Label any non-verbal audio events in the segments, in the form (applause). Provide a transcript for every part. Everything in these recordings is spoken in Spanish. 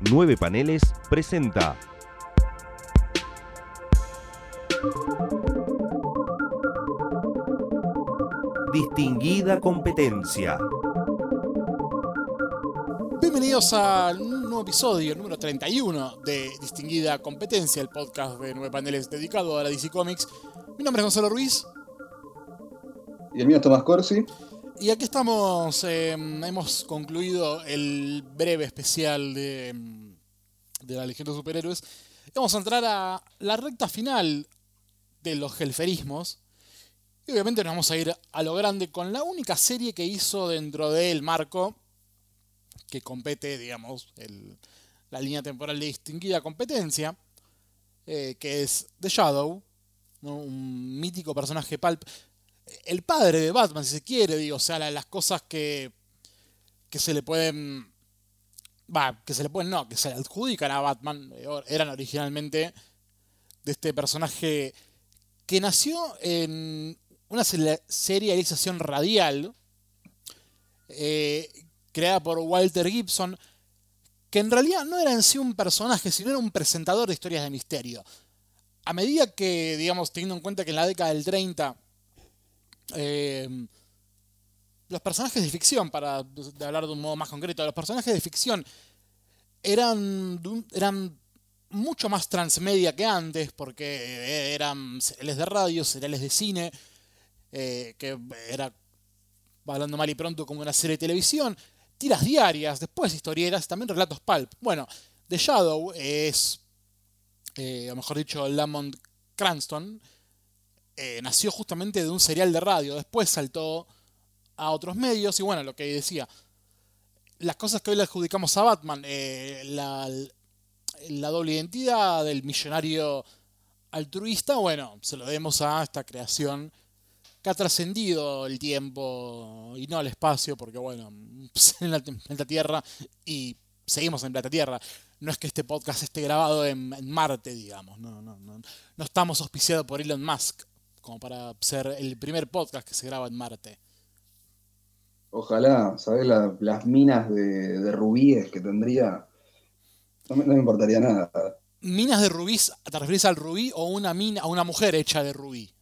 Nueve Paneles presenta. Distinguida competencia. Bienvenidos al nuevo episodio, el número 31 de Distinguida Competencia, el podcast de nueve paneles dedicado a la DC Comics. Mi nombre es Gonzalo Ruiz. Y el mío es Tomás Corsi. Y aquí estamos, eh, hemos concluido el breve especial de, de la Legión de Superhéroes. Vamos a entrar a la recta final de los gelferismos. Y obviamente nos vamos a ir a lo grande con la única serie que hizo dentro del marco que compete, digamos, el, la línea temporal de distinguida competencia, eh, que es The Shadow, un mítico personaje pulp el padre de Batman, si se quiere, digo, o sea, las cosas que, que se le pueden, va, que se le pueden, no, que se le adjudican a Batman, eh, eran originalmente de este personaje que nació en una serialización radial eh, creada por Walter Gibson, que en realidad no era en sí un personaje, sino era un presentador de historias de misterio. A medida que, digamos, teniendo en cuenta que en la década del 30 eh, los personajes de ficción, para hablar de un modo más concreto, los personajes de ficción eran, eran mucho más transmedia que antes, porque eran seriales de radio, seriales de cine, eh, que era, hablando mal y pronto, como una serie de televisión, tiras diarias, después historieras, también relatos pulp. Bueno, The Shadow es, eh, o mejor dicho, Lamont Cranston, eh, nació justamente de un serial de radio, después saltó a otros medios y bueno, lo que decía, las cosas que hoy le adjudicamos a Batman, eh, la, doble identidad del millonario altruista, bueno, se lo debemos a esta creación que ha trascendido el tiempo y no el espacio, porque bueno, (laughs) en la Tierra y seguimos en planeta Tierra. No es que este podcast esté grabado en, en Marte, digamos, no, no, no, no estamos auspiciados por Elon Musk como para ser el primer podcast que se graba en Marte. Ojalá, ¿sabes? las minas de, rubíes que tendría. No me, importaría nada. ¿Minas de rubí? ¿Te refieres al rubí o una mina, a una mujer hecha de rubí?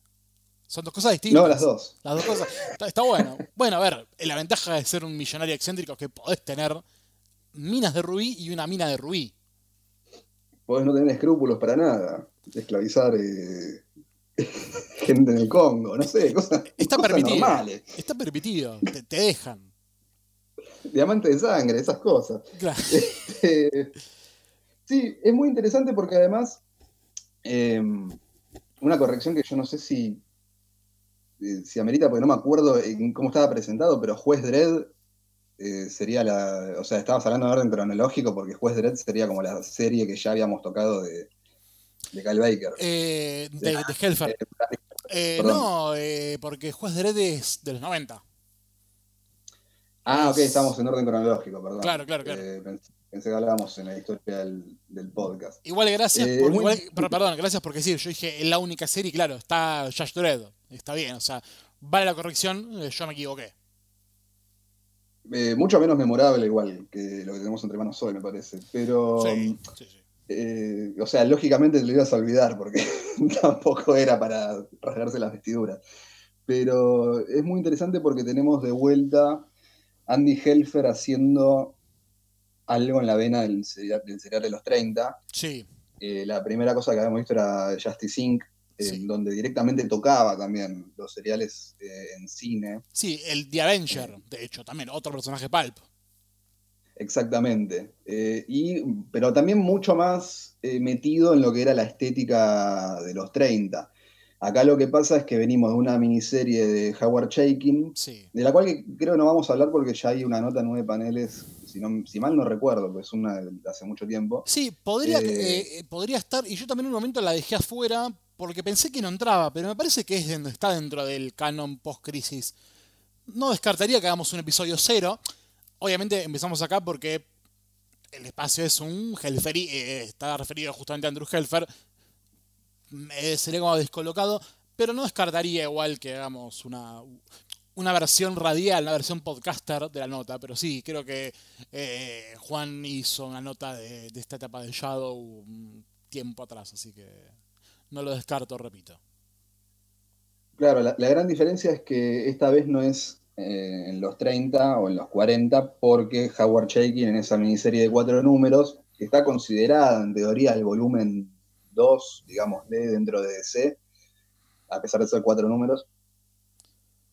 Son dos cosas distintas. No, las dos. Las dos cosas. Está, bueno. Bueno, a ver, la ventaja de ser un millonario excéntrico es que podés tener minas de rubí y una mina de rubí. Podés no tener escrúpulos para nada. Esclavizar eh, (laughs) gente en el Congo, no sé, cosas, está permitido, normales. Está permitido, te, dejan. Diamante de sangre, esas cosas. (laughs) Este, sí, es muy interesante porque además, em, una corrección que yo no sé si, eh, si amerita, porque no me acuerdo en cómo estaba presentado, pero Juez Dredd eh, sería la. O sea, estabas hablando de orden cronológico porque Juez Dredd sería como la serie que ya habíamos tocado de, de Kyle Baker. Eh, de, de, Helfer. Eh, no, eh, porque Juez de Red es de los 90. Ah, ok, estamos en orden cronológico, perdón. Claro, claro, claro. pensé, que hablábamos en la historia del, podcast. Igual, gracias por. perdón, gracias porque sí, yo dije, es la única serie, claro, está Josh Dredd. Está bien, o sea, vale la corrección, yo me equivoqué. mucho menos memorable, igual, que lo que tenemos entre manos hoy, me parece. Pero. Sí, sí, sí. Eh, o sea, lógicamente te lo ibas a olvidar porque (laughs) tampoco era para rasgarse las vestiduras. Pero es muy interesante porque tenemos de vuelta Andy Helfer haciendo algo en la vena del serial, de los 30. Sí. Eh, la primera cosa que habíamos visto era Justice Inc., donde directamente tocaba también los seriales eh, en cine. Sí, el The Avenger, de hecho, también, otro personaje pulp. Exactamente. Eh, y, pero también mucho más eh, metido en lo que era la estética de los 30. Acá lo que pasa es que venimos de una miniserie de Howard Shaking, de la cual creo que no vamos a hablar porque ya hay una nota nueve paneles, si, si mal no recuerdo, porque es una de hace mucho tiempo. Sí, podría, eh, podría estar, y yo también en un momento la dejé afuera porque pensé que no entraba, pero me parece que es está dentro del canon post-crisis. No descartaría que hagamos un episodio cero. Obviamente empezamos acá porque el espacio es un Helfer, eh, está referido justamente a Andrew Helfer. sería como descolocado, pero no descartaría igual que hagamos una, una versión radial, una versión podcaster de la nota, pero sí, creo que eh, Juan hizo una nota de, esta etapa de Shadow un tiempo atrás, así que no lo descarto, repito. Claro, la, gran diferencia es que esta vez no es eh, en los 30 o en los 40, porque Howard Chaykin en esa miniserie de cuatro números, que está considerada en teoría el volumen 2, digamos, dentro de DC, a pesar de ser cuatro números,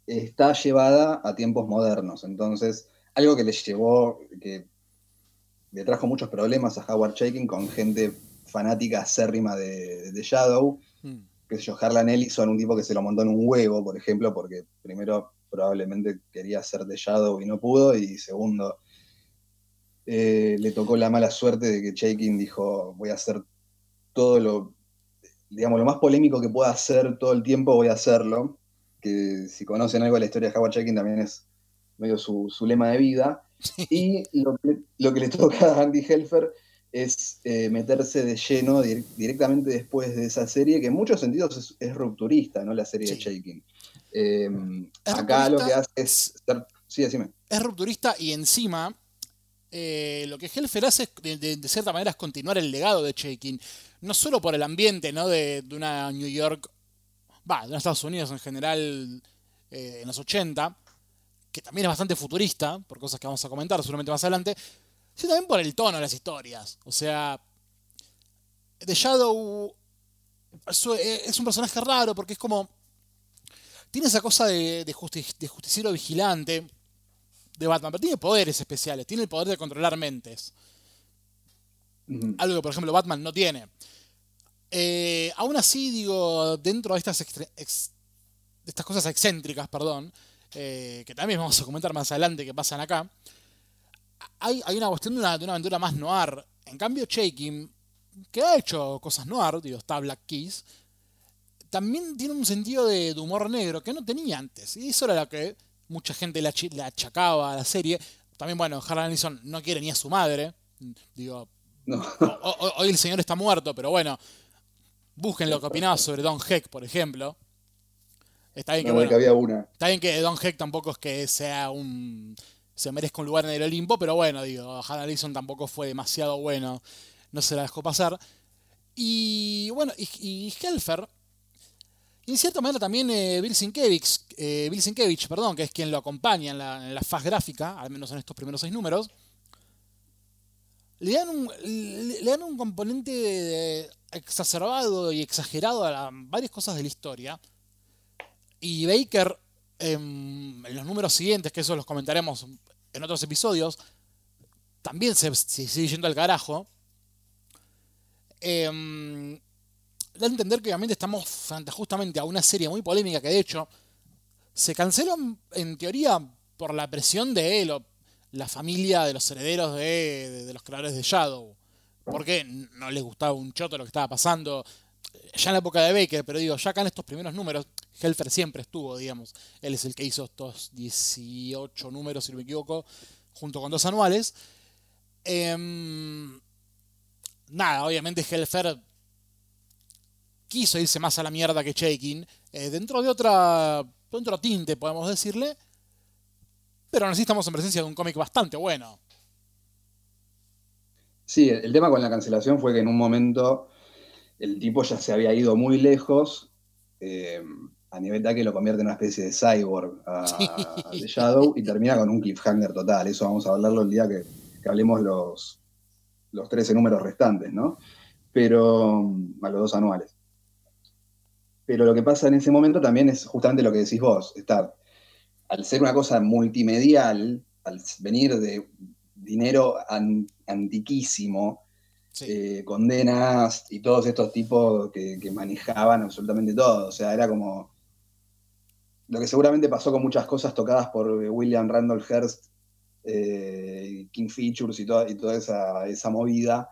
está llevada a tiempos modernos. Entonces, algo que le llevó, que le trajo muchos problemas a Howard Chaykin con gente fanática acérrima de, de Shadow, mm. que yo, Harlan Ellison, un tipo que se lo montó en un huevo, por ejemplo, porque primero probablemente quería ser de Shadow y no pudo, y segundo, eh, le tocó la mala suerte de que Chaykin dijo, voy a hacer todo lo, digamos, lo más polémico que pueda hacer todo el tiempo, voy a hacerlo que si conocen algo de la historia de Howard Chaykin también es medio su, lema de vida. Y lo que, le toca a Andy Helfer es eh, meterse de lleno directamente después de esa serie, que en muchos sentidos es, rupturista, ¿no? La serie de Shaking. Em, acá lo que hace es. Sí, decime. Es rupturista y encima. Eh, lo que Helfer hace de, cierta manera es continuar el legado de Shaking. No solo por el ambiente ¿no? de, de una New York va, de Estados Unidos en general eh, en los 80, que también es bastante futurista, por cosas que vamos a comentar seguramente más adelante, sino también por el tono de las historias. O sea, The Shadow eh, es un personaje raro porque es como... Tiene esa cosa de, de, justiciero vigilante de Batman, pero tiene poderes especiales, tiene el poder de controlar mentes. Algo que, por ejemplo, Batman no tiene. Eh, aún así, digo, dentro de estas, estas cosas excéntricas, perdón, eh, que también vamos a comentar más adelante que pasan acá, hay, una cuestión de una, aventura más noir. En cambio, Shaking, que ha hecho cosas noir, digo, está Black Keys, también tiene un sentido de, humor negro que no tenía antes. Y eso era lo que mucha gente le, achacaba a la serie. También, bueno, Harlan Ellison no quiere ni a su madre. Digo, hoy el señor está muerto, pero bueno, Busquen lo que opinaba sobre Don Heck, por ejemplo. Está bien que, había una. Está bien que Don Heck tampoco es que sea un. se merezca un lugar en el Olimpo, pero bueno, digo, Hannah Allison tampoco fue demasiado bueno. No se la dejó pasar. Y bueno, y, Helfer. Y en cierta manera también eh, Bill Sienkiewicz, eh, perdón, que es quien lo acompaña en la, en faz gráfica, al menos en estos primeros seis números, le dan un, componente de, exacerbado y exagerado a varias cosas de la historia. Y Baker, en, los números siguientes, que eso los comentaremos en otros episodios, también se, sigue yendo al carajo. Eh, da a entender que obviamente estamos frente justamente a una serie muy polémica que de hecho se canceló en teoría por la presión de él o la familia de los herederos de los creadores de Shadow porque no les gustaba un choto lo que estaba pasando. Ya en la época de Baker, pero digo, ya acá en estos primeros números, Helfer siempre estuvo, digamos. Él es el que hizo estos 18 números, si no me equivoco, junto con dos anuales. Em, nada, obviamente Helfer quiso irse más a la mierda que Shaking, eh, dentro de otra otro tinte, podemos decirle. Pero aún así estamos en presencia de un cómic bastante bueno. Sí, el tema con la cancelación fue que en un momento el tipo ya se había ido muy lejos, eh, a nivel tal que lo convierte en una especie de cyborg (laughs) a, The Shadow y termina con un cliffhanger total. Eso vamos a hablarlo el día que, hablemos los, los 13 números restantes, ¿no? Pero, a los dos anuales. Pero lo que pasa en ese momento también es justamente lo que decís vos, estar, al ser una cosa multimedial, al venir de dinero antiquísimo, eh, condenas y todos estos tipos que, manejaban absolutamente todo. O sea, era como lo que seguramente pasó con muchas cosas tocadas por William Randolph Hearst, eh, King Features y toda, y toda esa, movida,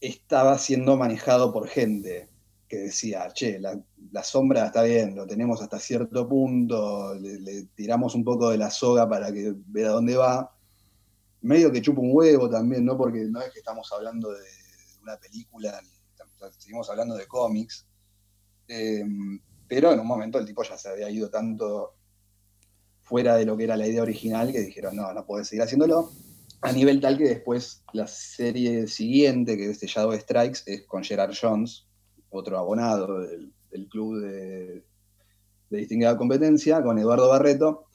estaba siendo manejado por gente que decía, che, la, sombra está bien, lo tenemos hasta cierto punto, le, tiramos un poco de la soga para que vea dónde va, medio que chupa un huevo también, ¿no? Porque no es que estamos hablando de una película, seguimos hablando de cómics. Em, pero en un momento el tipo ya se había ido tanto fuera de lo que era la idea original, que dijeron, no, no puedes seguir haciéndolo. A nivel tal que después la serie siguiente, que es The Shadow Strikes, es con Gerard Jones, otro abonado del, club de, de distinguida competencia, con Eduardo Barreto,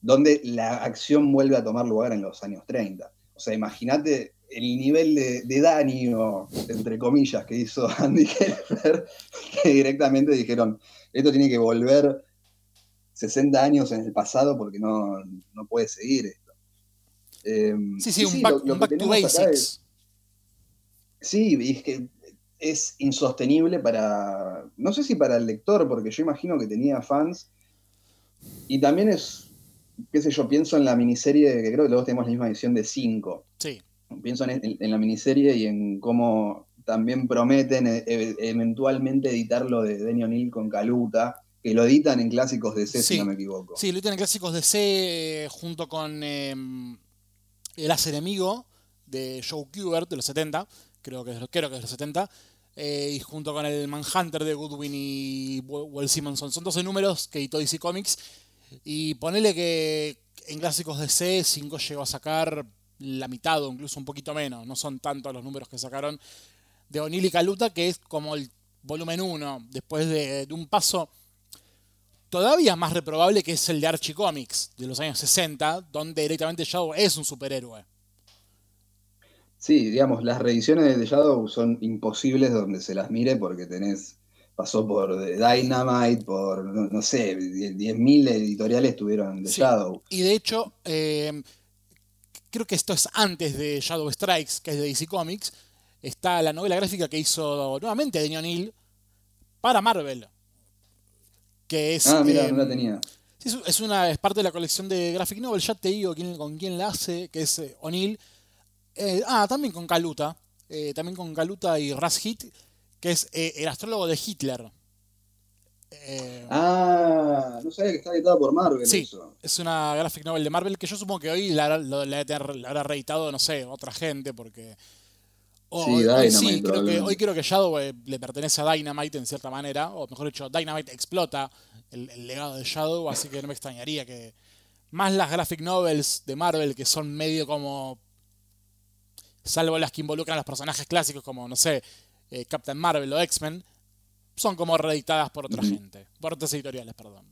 donde la acción vuelve a tomar lugar en los años 30. O sea, imagínate el nivel de, daño, entre comillas, que hizo (laughs) Andy Helfer, que directamente dijeron, esto tiene que volver 60 años en el pasado porque no, puede seguir esto. Em, sí, sí, un, back, to basics. sí, es que es insostenible para, no sé si para el lector, porque yo imagino que tenía fans, y también es, qué sé yo, pienso en la miniserie, que creo que todos tenemos la misma edición de 5. Sí pienso en, la miniserie y en cómo también prometen e, e, eventualmente editarlo de Denny O'Neill con Caluta, que lo editan en clásicos de C, si no me equivoco. Sí, lo editan en clásicos de C junto con em, El As Enemigo de Joe Kubert de los 70, creo que creo que es de los 70, eh, y junto con el Manhunter de Goodwin y Will Simonson. Son 12 números que editó DC Comics. Y ponele que en clásicos de C 5 llegó a sacar la mitad o incluso un poquito menos, no son tantos los números que sacaron de O'Neill y Caluta, que es como el volumen 1, después de, un paso todavía más reprobable que es el de Archie Comics de los años 60, donde directamente Shadow es un superhéroe. Sí, digamos, las reediciones de Shadow son imposibles donde se las mire porque tenés, pasó por Dynamite, por, no, sé, 10.000 editoriales tuvieron de Shadow. Y de hecho, eh, creo que esto es antes de Shadow Strikes, que es de DC Comics, está la novela gráfica que hizo nuevamente Daniel Neal para Marvel. Que es. Ah, mira, no la tenía. Es, una, es parte de la colección de Graphic Novel, ya te digo quién, con quién la hace, que es eh, O'Neill. Eh, ah, también con Kaluta. Eh, también con Kaluta y Ras Hit, que es el astrólogo de Hitler. Eh, ah, no sabía que está editada por Marvel. Sí, es una graphic novel de Marvel que yo supongo que hoy la, habrá reeditado, no sé, otra gente, porque. sí, hoy, creo que, hoy creo que Shadow eh, le pertenece a Dynamite en cierta manera, o mejor dicho, Dynamite explota el, legado de Shadow, así que no me extrañaría que. Más las graphic novels de Marvel, que son medio como. Salvo las que involucran a los personajes clásicos, como, no sé, eh, Captain Marvel o X-Men son como reeditadas por otra gente, por otras editoriales, perdón.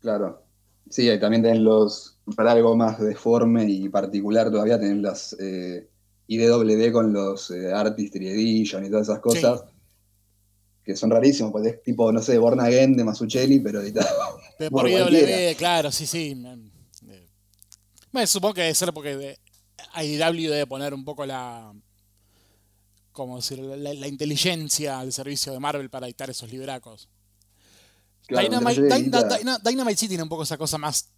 Claro. Sí, también tienen los, para algo más deforme y particular todavía, tienen las eh, IDW con los eh, Artistry Edition y todas esas cosas. Que son rarísimos, porque es tipo, no sé, Born Again de Masuchelli, pero editado. (laughs) por, IDW, claro, sí, sí. Me supongo que debe ser porque IDW debe poner un poco la, como decir, la, inteligencia al servicio de Marvel para editar esos libracos. Dynamite, sí tiene un poco esa cosa más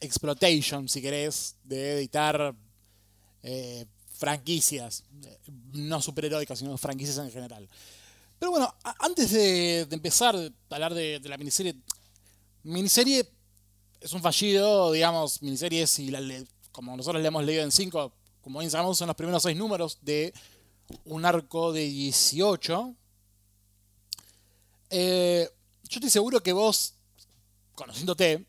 exploitation, si querés, de editar eh, franquicias, no superheroicas, sino franquicias en general. Pero bueno, antes de, empezar a hablar de, la miniserie, miniserie es un fallido, digamos, miniseries, y como nosotros le hemos leído en 5, como bien sabemos, son los primeros seis números de un arco de 18. Eh, yo estoy seguro que vos, conociéndote,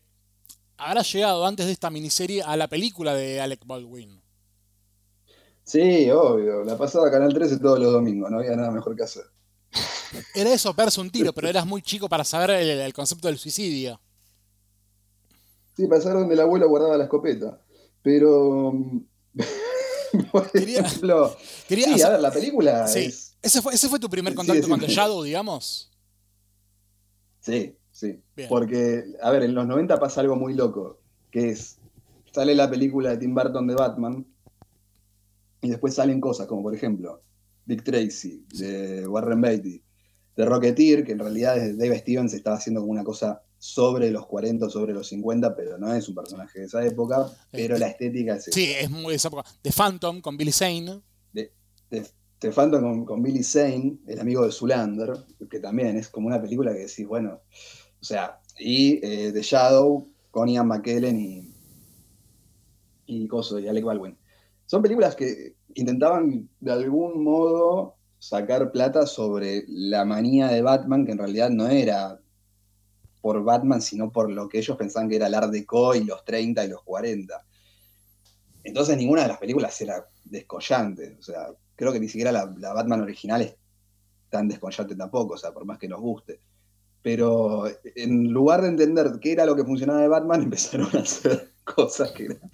habrás llegado antes de esta miniserie a la película de Alec Baldwin. Sí, obvio. La pasaba Canal 13 todos los domingos, no había nada mejor que hacer. (laughs) Era eso, perse un tiro, pero eras muy chico para saber el, concepto del suicidio. Sí, para saber dónde el abuelo guardaba la escopeta. Pero (laughs) por ejemplo. sí, a ver, la película. ¿Ese, fue, ¿Ese fue tu primer contacto con The Shadow, digamos? Sí, sí. Porque, a ver, en los 90 pasa algo muy loco, que es, sale la película de Tim Burton de Batman, y después salen cosas como, por ejemplo, Dick Tracy, de Warren Beatty, de Rocketeer, que en realidad Dave Stevens estaba haciendo como una cosa sobre los 40 o sobre los 50, pero no es un personaje de esa época, pero la estética es Sí, es muy de esa época. The Phantom con Billy Zane. The, Phantom con, Billy Zane, el amigo de Zulander, que también es como una película que decís, bueno, o sea, y eh, The Shadow con Ian McKellen y, y Coso, y Alec Baldwin. Son películas que intentaban de algún modo sacar plata sobre la manía de Batman, que en realidad no era por Batman, sino por lo que ellos pensaban que era el Art Deco y los 30 y los 40. Entonces ninguna de las películas era descollante. O sea, creo que ni siquiera la, Batman original es tan descollante tampoco, o sea, por más que nos guste. Pero en lugar de entender qué era lo que funcionaba de Batman, (laughs) empezaron a hacer cosas que eran. (laughs)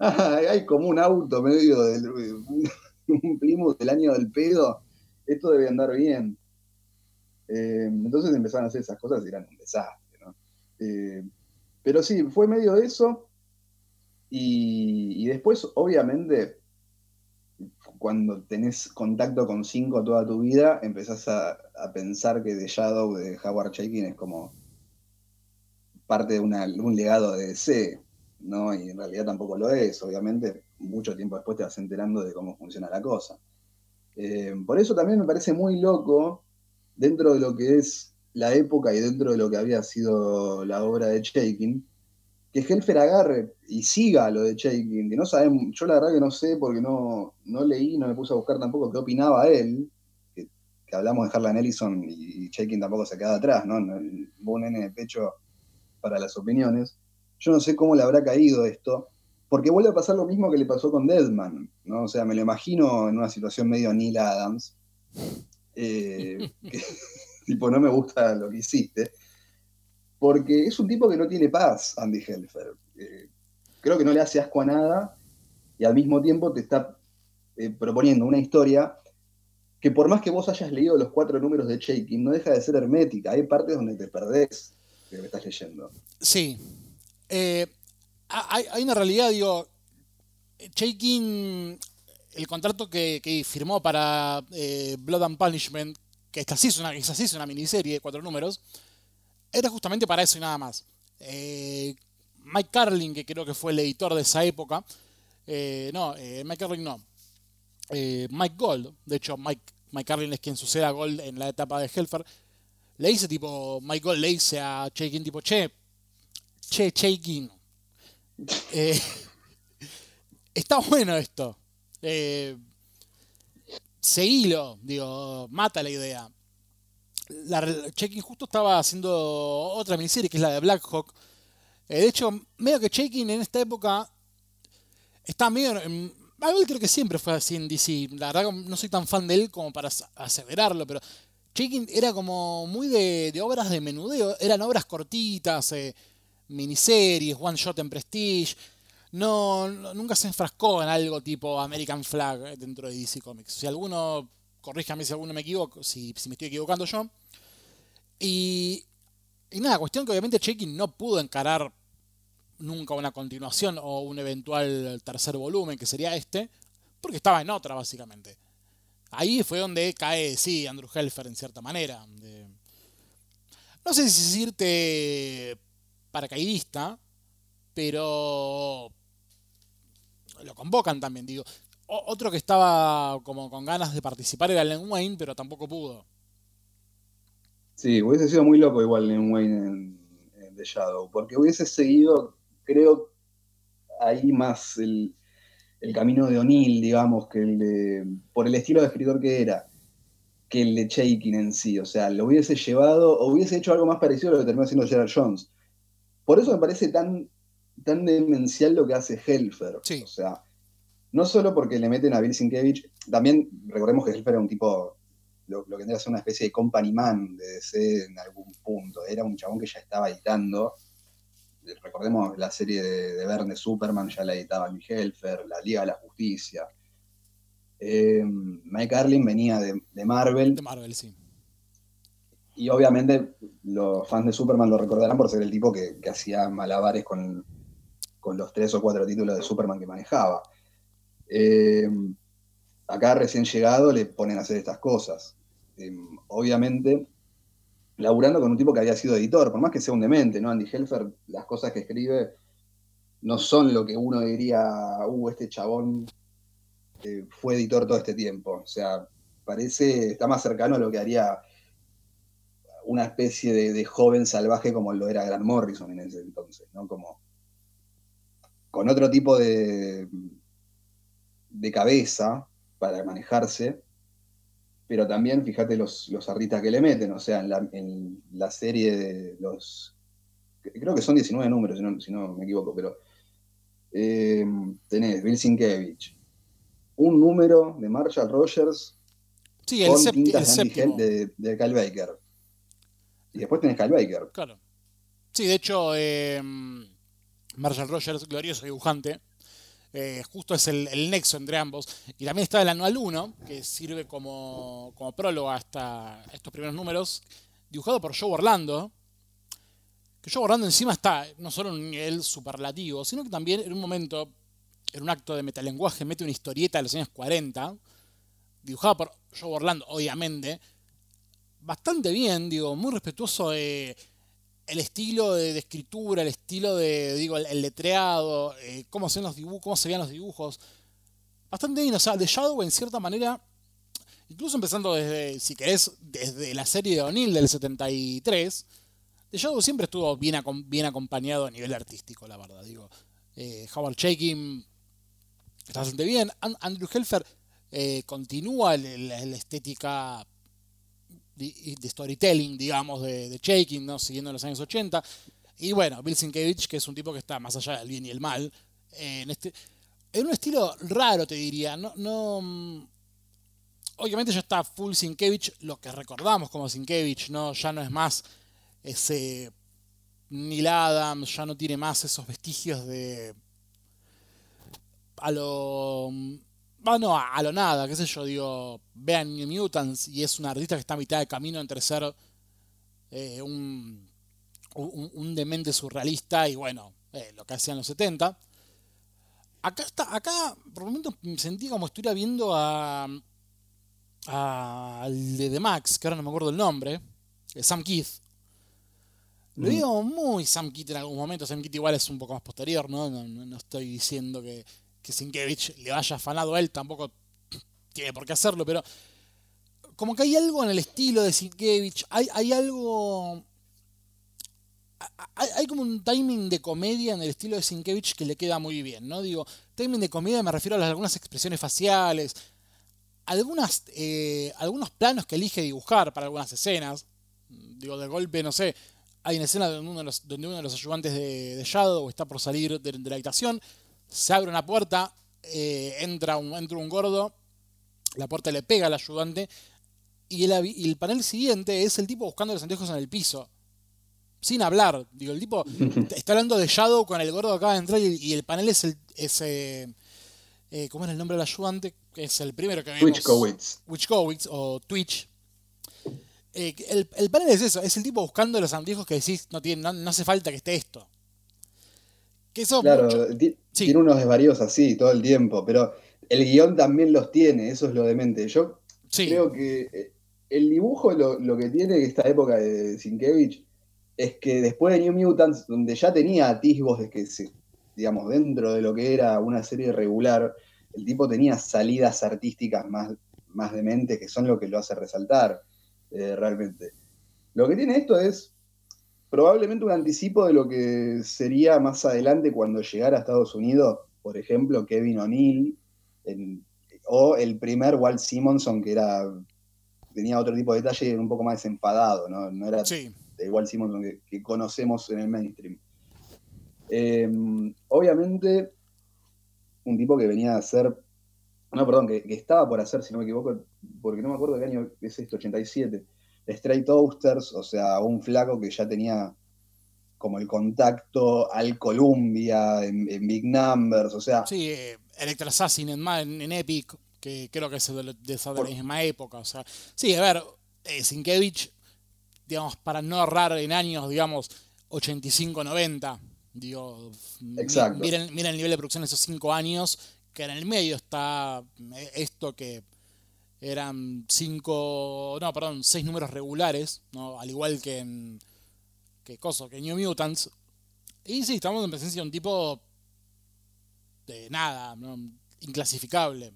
Ah, hay como un auto medio del. (laughs) Un, un del año del pedo. Esto debe andar bien. Eh, entonces empezaron a hacer esas cosas y eran un desastre. Eh, pero sí, fue medio eso. Y, después, obviamente, cuando tenés contacto con cinco toda tu vida, empezás a, pensar que The Shadow de Howard Chaykin es como parte de, un legado de DC, ¿no? Y en realidad tampoco lo es, obviamente, mucho tiempo después te vas enterando de cómo funciona la cosa. Eh, por eso también me parece muy loco dentro de lo que es la época y dentro de lo que había sido la obra de Shaking, que Helfer agarre y siga lo de Shaking, que no sabemos, yo la verdad que no sé porque no, no leí, no me puse a buscar tampoco qué opinaba él, que, hablamos de Harlan Ellison y, Shaking tampoco se queda atrás, ¿no? Un nene de pecho para las opiniones. Yo no sé cómo le habrá caído esto, porque vuelve a pasar lo mismo que le pasó con Deadman, ¿no? O sea, me lo imagino en una situación medio Neil Adams, eh, (laughs) tipo, no me gusta lo que hiciste, porque es un tipo que no tiene paz, Andy Helfer. Eh, creo que no le hace asco a nada y al mismo tiempo te está eh, proponiendo una historia que por más que vos hayas leído los cuatro números de Shaking, no deja de ser hermética. Hay partes donde te perdés de lo que estás leyendo. Sí. hay, una realidad, digo, Shaking el contrato que, firmó para eh, Blood and Punishment, que esta sí es una, es una miniserie de cuatro números, era justamente para eso y nada más. Eh, Mike Carlin, que creo que fue el editor de esa época, eh, no, Mike Carlin no, Mike Gold, de hecho Mike, Mike Carlin es quien sucede a Gold en la etapa de Helfer, le dice tipo, Mike Gold le dice a Chaikin tipo, che, che, Chaikin, (laughs) está bueno esto. Eh, seguilo, digo, mata la idea. La, Checking justo estaba haciendo otra miniserie que es la de Black Hawk. Eh, de hecho, medio que Checking en esta época está medio. En, creo que siempre fue así en DC. La verdad no soy tan fan de él como para aseverarlo, pero Checking era como muy de, obras de menudeo. Eran obras cortitas, eh, miniseries, one shot en Prestige no, nunca se enfrascó en algo tipo American Flag dentro de DC Comics. Si alguno, corríjame si alguno me equivoco, si, me estoy equivocando yo. Y, y nada, cuestión que obviamente Checking no pudo encarar nunca una continuación o un eventual tercer volumen, que sería este, porque estaba en otra, básicamente. Ahí fue donde cae, sí, Andrew Helfer en cierta manera. no sé si decirte paracaidista, pero lo convocan también, digo. otro que estaba como con ganas de participar era Len Wayne, pero tampoco pudo. Sí, hubiese sido muy loco igual Len Wayne en, The Shadow, porque hubiese seguido, creo, ahí más el, camino de O'Neill, digamos, que el de, por el estilo de escritor que era, que el de Shaking en sí. O sea, lo hubiese llevado, o hubiese hecho algo más parecido a lo que terminó haciendo Gerard Jones. Por eso me parece tan tan demencial lo que hace Helfer. O sea, no solo porque le meten a Bill Sienkiewicz, también recordemos que Helfer era un tipo, lo, que tendría que ser una especie de company man de DC en algún punto. Era un chabón que ya estaba editando. Recordemos la serie de, Verne Superman, ya la editaba Bill Helfer, la Liga de la Justicia. Eh, Mike Carlin venía de, Marvel. De Marvel, sí. Y obviamente los fans de Superman lo recordarán por ser el tipo que hacía malabares con, con los tres o cuatro títulos de Superman que manejaba. Eh, acá recién llegado le ponen a hacer estas cosas. Eh, obviamente, laburando con un tipo que había sido editor, por más que sea un demente, ¿no? Andy Helfer, las cosas que escribe no son lo que uno diría, uh, este chabón eh, fue editor todo este tiempo. O sea, parece, está más cercano a lo que haría una especie de, de joven salvaje como lo era Grant Morrison en ese entonces, ¿no? Como con otro tipo de, de cabeza para manejarse. pero también fíjate los, los artistas que le meten, o sea, en la, en la serie de los. Creo que son 19 números, si no, me equivoco, pero. Eh, tenés Bill Sienkiewicz, un número de Marshall Rogers sí, el con tintas de, de, Kyle Baker. Y después tenés Kyle Baker. Claro. Sí, de hecho, eh, Marshall Rogers, glorioso dibujante, eh, justo es el, nexo entre ambos. Y también está el anual 1, que sirve como, como prólogo hasta estos primeros números, dibujado por Joe Orlando. Que Joe Orlando encima está no solo en un nivel superlativo, sino que también en un momento, en un acto de metalenguaje, mete una historieta de los años 40, dibujada por Joe Orlando, obviamente, bastante bien, digo, muy respetuoso de el estilo de, escritura, el estilo de, digo, el, letreado, eh, cómo, se los dibujos, cómo se veían los dibujos. Bastante bien, o sea, The Shadow en cierta manera, incluso empezando desde, si querés, desde la serie de O'Neill del 73, The Shadow siempre estuvo bien, bien acompañado a nivel artístico, la verdad. Digo, eh, Howard Shaking está bastante bien. Andrew Helfer eh, continúa la estética de, storytelling, digamos, de, de Shaking, ¿no? siguiendo los años 80. Y bueno, Bill Sienkiewicz, que es un tipo que está más allá del bien y el mal, en, este, en un estilo raro, te diría. No, no, mm, obviamente ya está full Sienkiewicz, lo que recordamos como Sienkiewicz, ¿no? ya no es más ese Neil Adams, ya no tiene más esos vestigios de... a lo bueno, a, lo nada, qué sé yo, digo, vean New Mutants y es un artista que está a mitad de camino entre ser eh, un, un, demente surrealista y bueno, eh, lo que hacían los 70. Acá está, acá por momentos me sentí como estuviera viendo a al de The Max, que ahora no me acuerdo el nombre, Sam Keith. Lo digo muy Sam Keith en algún momento, Sam Keith igual es un poco más posterior, ¿no? no estoy diciendo que, que Sinkevich le haya afanado a él, tampoco tiene por qué hacerlo, pero como que hay algo en el estilo de Sinkevich, hay, hay algo... Hay, como un timing de comedia en el estilo de Sinkevich que le queda muy bien, ¿no? Digo, timing de comedia me refiero a algunas expresiones faciales, algunas, eh, algunos planos que elige dibujar para algunas escenas. Digo, de golpe, no sé, hay una escena donde uno de los, uno de los ayudantes de, Shadow está por salir de la habitación se abre una puerta, eh, entra, un, entra un gordo, la puerta le pega al ayudante y el, panel siguiente es el tipo buscando los anteojos en el piso. Sin hablar. Digo, el tipo (laughs) está hablando de Shadow con el gordo que acaba de entrar y, el panel es el. Eh, eh, ¿Cómo es el nombre del ayudante? Que es el primero que vemos. Twitch o Twitch. el, panel es eso, es el tipo buscando los anteojos que decís, no, tiene, no hace falta que esté esto claro, tiene unos desvaríos así todo el tiempo, pero el guion también los tiene, eso es lo demente. Yo creo que eh, el dibujo lo, que tiene esta época de Sienkiewicz es que después de New Mutants, donde ya tenía atisbos de que, se, digamos, dentro de lo que era una serie regular, el tipo tenía salidas artísticas más, más dementes que son lo que lo hace resaltar eh, realmente. Lo que tiene esto es probablemente un anticipo de lo que sería más adelante cuando llegara a Estados Unidos, por ejemplo, Kevin O'Neill, o el primer Walt Simonson, que era tenía otro tipo de detalle y era un poco más desenfadado, no, era el Walt Simonson que, conocemos en el mainstream. Eh, obviamente, un tipo que venía a hacer, no, perdón, que, que, estaba por hacer, si no me equivoco, porque no me acuerdo qué año es esto, 87, Straight Toasters, o sea, un flaco que ya tenía como el contacto al Columbia en, Big Numbers, o sea. Sí, eh, Electra Assassin en, Epic, que creo que es de, esa misma época, o sea. Sí, a ver, eh, Sinkevich, digamos, para no ahorrar en años, digamos, 85-90, digo, Exacto. Miren, el nivel de producción de esos cinco años, que en el medio está eh, esto que eran cinco, no, perdón, seis números regulares, ¿no? al igual que en que cosa, que New Mutants. Y sí, estamos en presencia de un tipo de nada, inclasificable.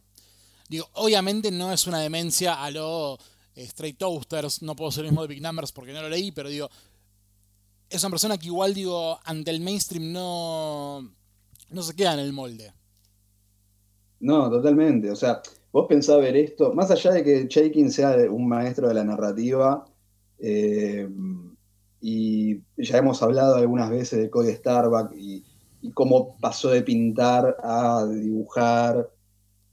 Digo, obviamente no es una demencia a lo eh, Straight Toasters, no puedo ser el mismo de Big Numbers porque no lo leí, pero digo, es una persona que igual, digo, ante el mainstream no, no se queda en el molde. No, totalmente. O sea, vos pensás ver esto, más allá de que Shaking sea un maestro de la narrativa, eh, y ya hemos hablado algunas veces de Cody Starbuck y, cómo pasó de pintar a dibujar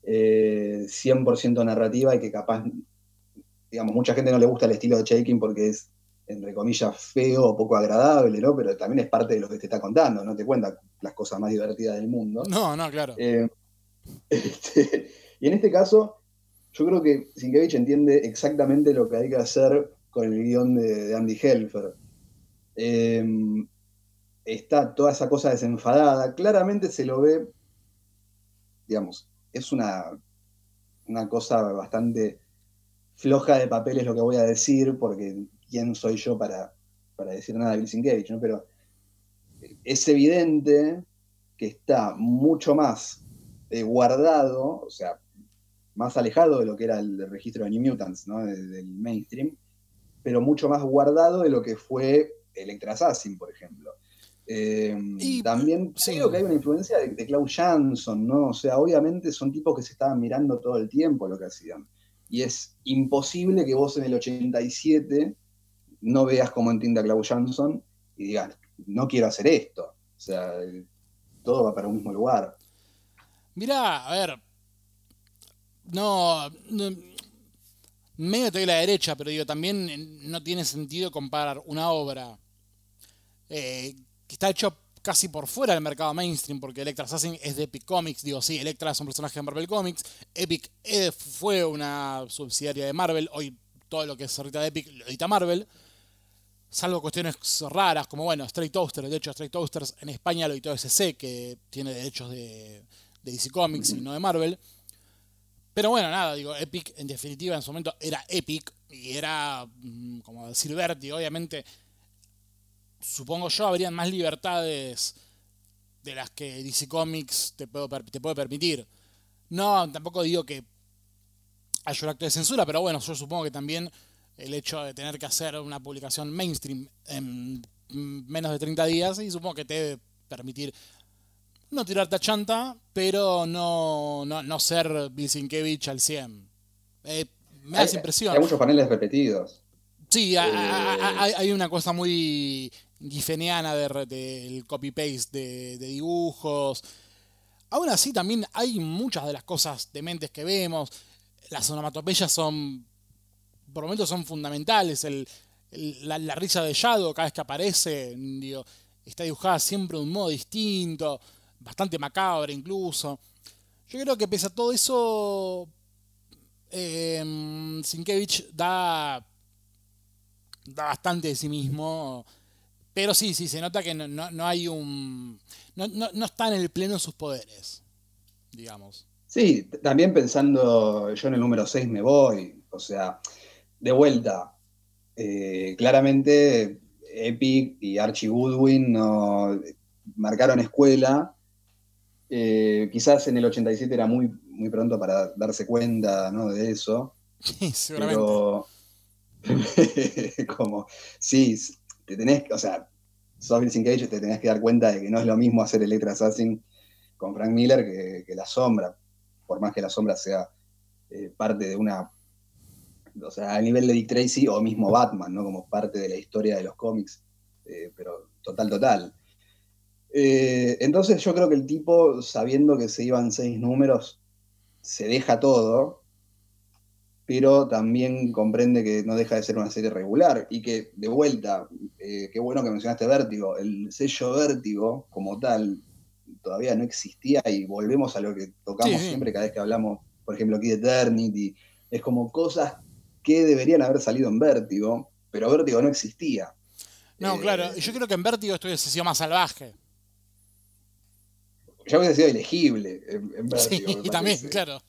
100% eh, narrativa y que capaz, digamos, mucha gente no le gusta el estilo de Shaking porque es, entre comillas, feo o poco agradable, ¿no? Pero también es parte de lo que te está contando, no te cuenta las cosas más divertidas del mundo. No, no, claro. Eh, (laughs) este, y en este caso, yo creo que Sienkiewicz entiende exactamente lo que hay que hacer con el guion de, Andy Helfer. Em, está toda esa cosa desenfadada. Claramente se lo ve, digamos, es una, una cosa bastante floja de papel, es lo que voy a decir, porque quién soy yo para, decir nada de Bill Sienkiewicz, ¿no? Pero es evidente que está mucho más eh, guardado, o sea, más alejado de lo que era el registro de New Mutants, ¿no? del mainstream, pero mucho más guardado de lo que fue Electra Assassin, por ejemplo. Eh, y, también creo que hay una influencia de, de, Klaus Jansson, ¿no? O sea, obviamente son tipos que se estaban mirando todo el tiempo lo que hacían. Y es imposible que vos en el 87 no veas cómo entiende a Klaus Jansson y digas, no quiero hacer esto. O sea, todo va para un mismo lugar. Mirá, a ver. No, medio estoy a la derecha, pero digo, también no tiene sentido comparar una obra eh, que está hecho casi por fuera del mercado mainstream, porque Electra Assassin es de Epic Comics, digo, sí, Electra es un personaje de Marvel Comics, Epic eh, fue una subsidiaria de Marvel, hoy todo lo que es ahorita de Epic lo edita Marvel, salvo cuestiones raras, como bueno, Straight Toasters, de hecho Straight Toasters en España lo editó SC, que tiene derechos de, de DC Comics y no de Marvel. Pero bueno, nada, digo, Epic en definitiva en su momento era Epic y era, mm, como decir, Verti, obviamente, supongo yo, habrían más libertades de las que DC Comics te, te puede permitir. No, tampoco digo que haya un acto de censura, pero bueno, yo supongo que también el hecho de tener que hacer una publicación mainstream en menos de 30 días y supongo que te debe permitir no tirarte a chanta, pero no, no, ser Bill al 100. Eh, me da esa impresión. Hay muchos paneles repetidos. Sí, hay, una cosa muy gifeniana del de, copy-paste de, de, dibujos. Aún así, también hay muchas de las cosas dementes que vemos. Las onomatopeyas son, por momentos, son fundamentales. El, la, la, risa de Shadow cada vez que aparece, digo, está dibujada siempre de un modo distinto bastante macabra incluso. Yo creo que pese a todo eso, eh, Sienkiewicz da, da bastante de sí mismo. Pero sí, sí, se nota que no, hay un. No, no, está en el pleno de sus poderes, digamos. Sí, también pensando, yo en el número 6 me voy. O sea, de vuelta. Eh, claramente, Epic y Archie Goodwin no marcaron escuela eh, quizás en el 87 era muy, muy pronto para darse cuenta de eso. (laughs) Sí, seguramente. Pero, (laughs) como, sí, te tenés, o sea, sos Bill Cage, te tenés que dar cuenta de que no es lo mismo hacer Electra Assassin con Frank Miller que, La Sombra, por más que La Sombra sea eh, parte de una, o sea, a nivel de Dick Tracy o mismo Batman, ¿no? Como parte de la historia de los cómics, eh, pero total, total. Eh, entonces yo creo que el tipo, sabiendo que se iban seis números, se deja todo, pero también comprende que no deja de ser una serie regular y que, de vuelta, eh, qué bueno que mencionaste Vértigo, el sello Vértigo como tal todavía no existía y volvemos a lo que tocamos siempre cada vez que hablamos, por ejemplo, aquí de Eternity, es como cosas que deberían haber salido en Vértigo, pero Vértigo no existía. No, claro, eh, yo creo que en Vértigo esto hubiese sido más salvaje ya hubiese sido elegible en, en (laughs) Sí, y también, claro.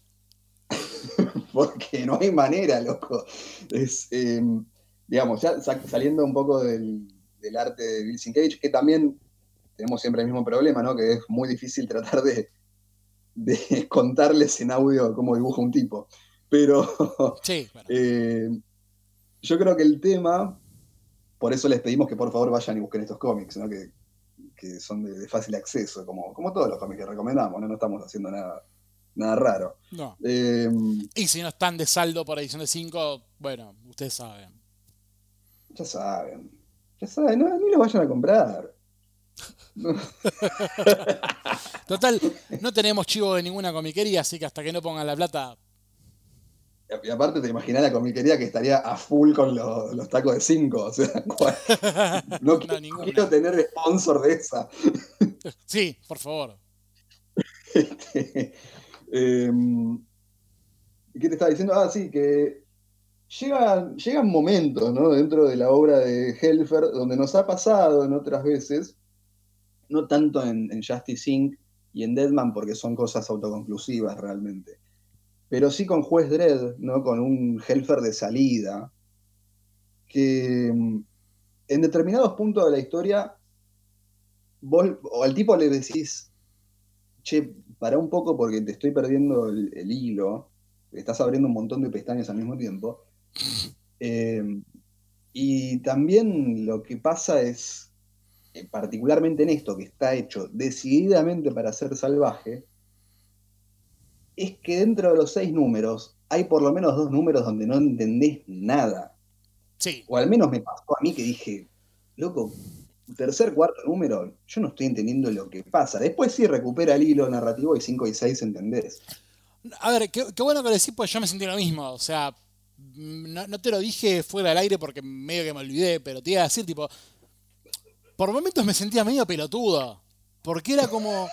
(laughs) Porque no hay manera, loco. Es, em, digamos, ya saliendo un poco del, arte de Bill Sienkiewicz, que también tenemos siempre el mismo problema, ¿no? Que es muy difícil tratar de, (laughs) contarles en audio cómo dibuja un tipo. Pero sí, eh, yo creo que el tema, por eso les pedimos que por favor vayan y busquen estos cómics, ¿no? Que, que son de, fácil acceso, como, como todos los cómics que recomendamos, ¿no? estamos haciendo nada nada raro. No. y si no están de saldo por edición de 5, bueno, ustedes saben. Ya saben. Ya saben, no, ni lo vayan a comprar. (laughs) Total, no tenemos chivo de ninguna comiquería, así que hasta que no pongan la plata. Y aparte te imaginas la comiquería que estaría a full con los, tacos de 5. O sea, (laughs) (laughs) no, quiero, tener sponsor de esa. (laughs) sí, por favor. Este, em, ¿Qué te estaba diciendo? Ah, sí, que llegan, llegan momentos ¿no? dentro de la obra de Helfer donde nos ha pasado en otras veces, no tanto en, Justice Inc. y en Deadman porque son cosas autoconclusivas realmente, pero sí con Juez Dredd, ¿no? con un Helfer de salida, que mm, en determinados puntos de la historia vos o al tipo le decís, che, para un poco porque te estoy perdiendo el, hilo, estás abriendo un montón de pestañas al mismo tiempo, eh, y también lo que pasa es, eh, particularmente en esto, que está hecho decididamente para ser salvaje, es que dentro de los seis números hay por lo menos dos números donde no entendés nada. Sí. O al menos me pasó a mí que dije, loco, tercer, cuarto número, yo no estoy entendiendo lo que pasa. Después sí recupera el hilo narrativo y cinco y seis entendés. A ver, qué, bueno que decís, pues yo me sentí lo mismo. O sea, no, te lo dije fuera del aire porque medio que me olvidé, pero te iba a decir, tipo, por momentos me sentía medio pelotudo. Porque era como.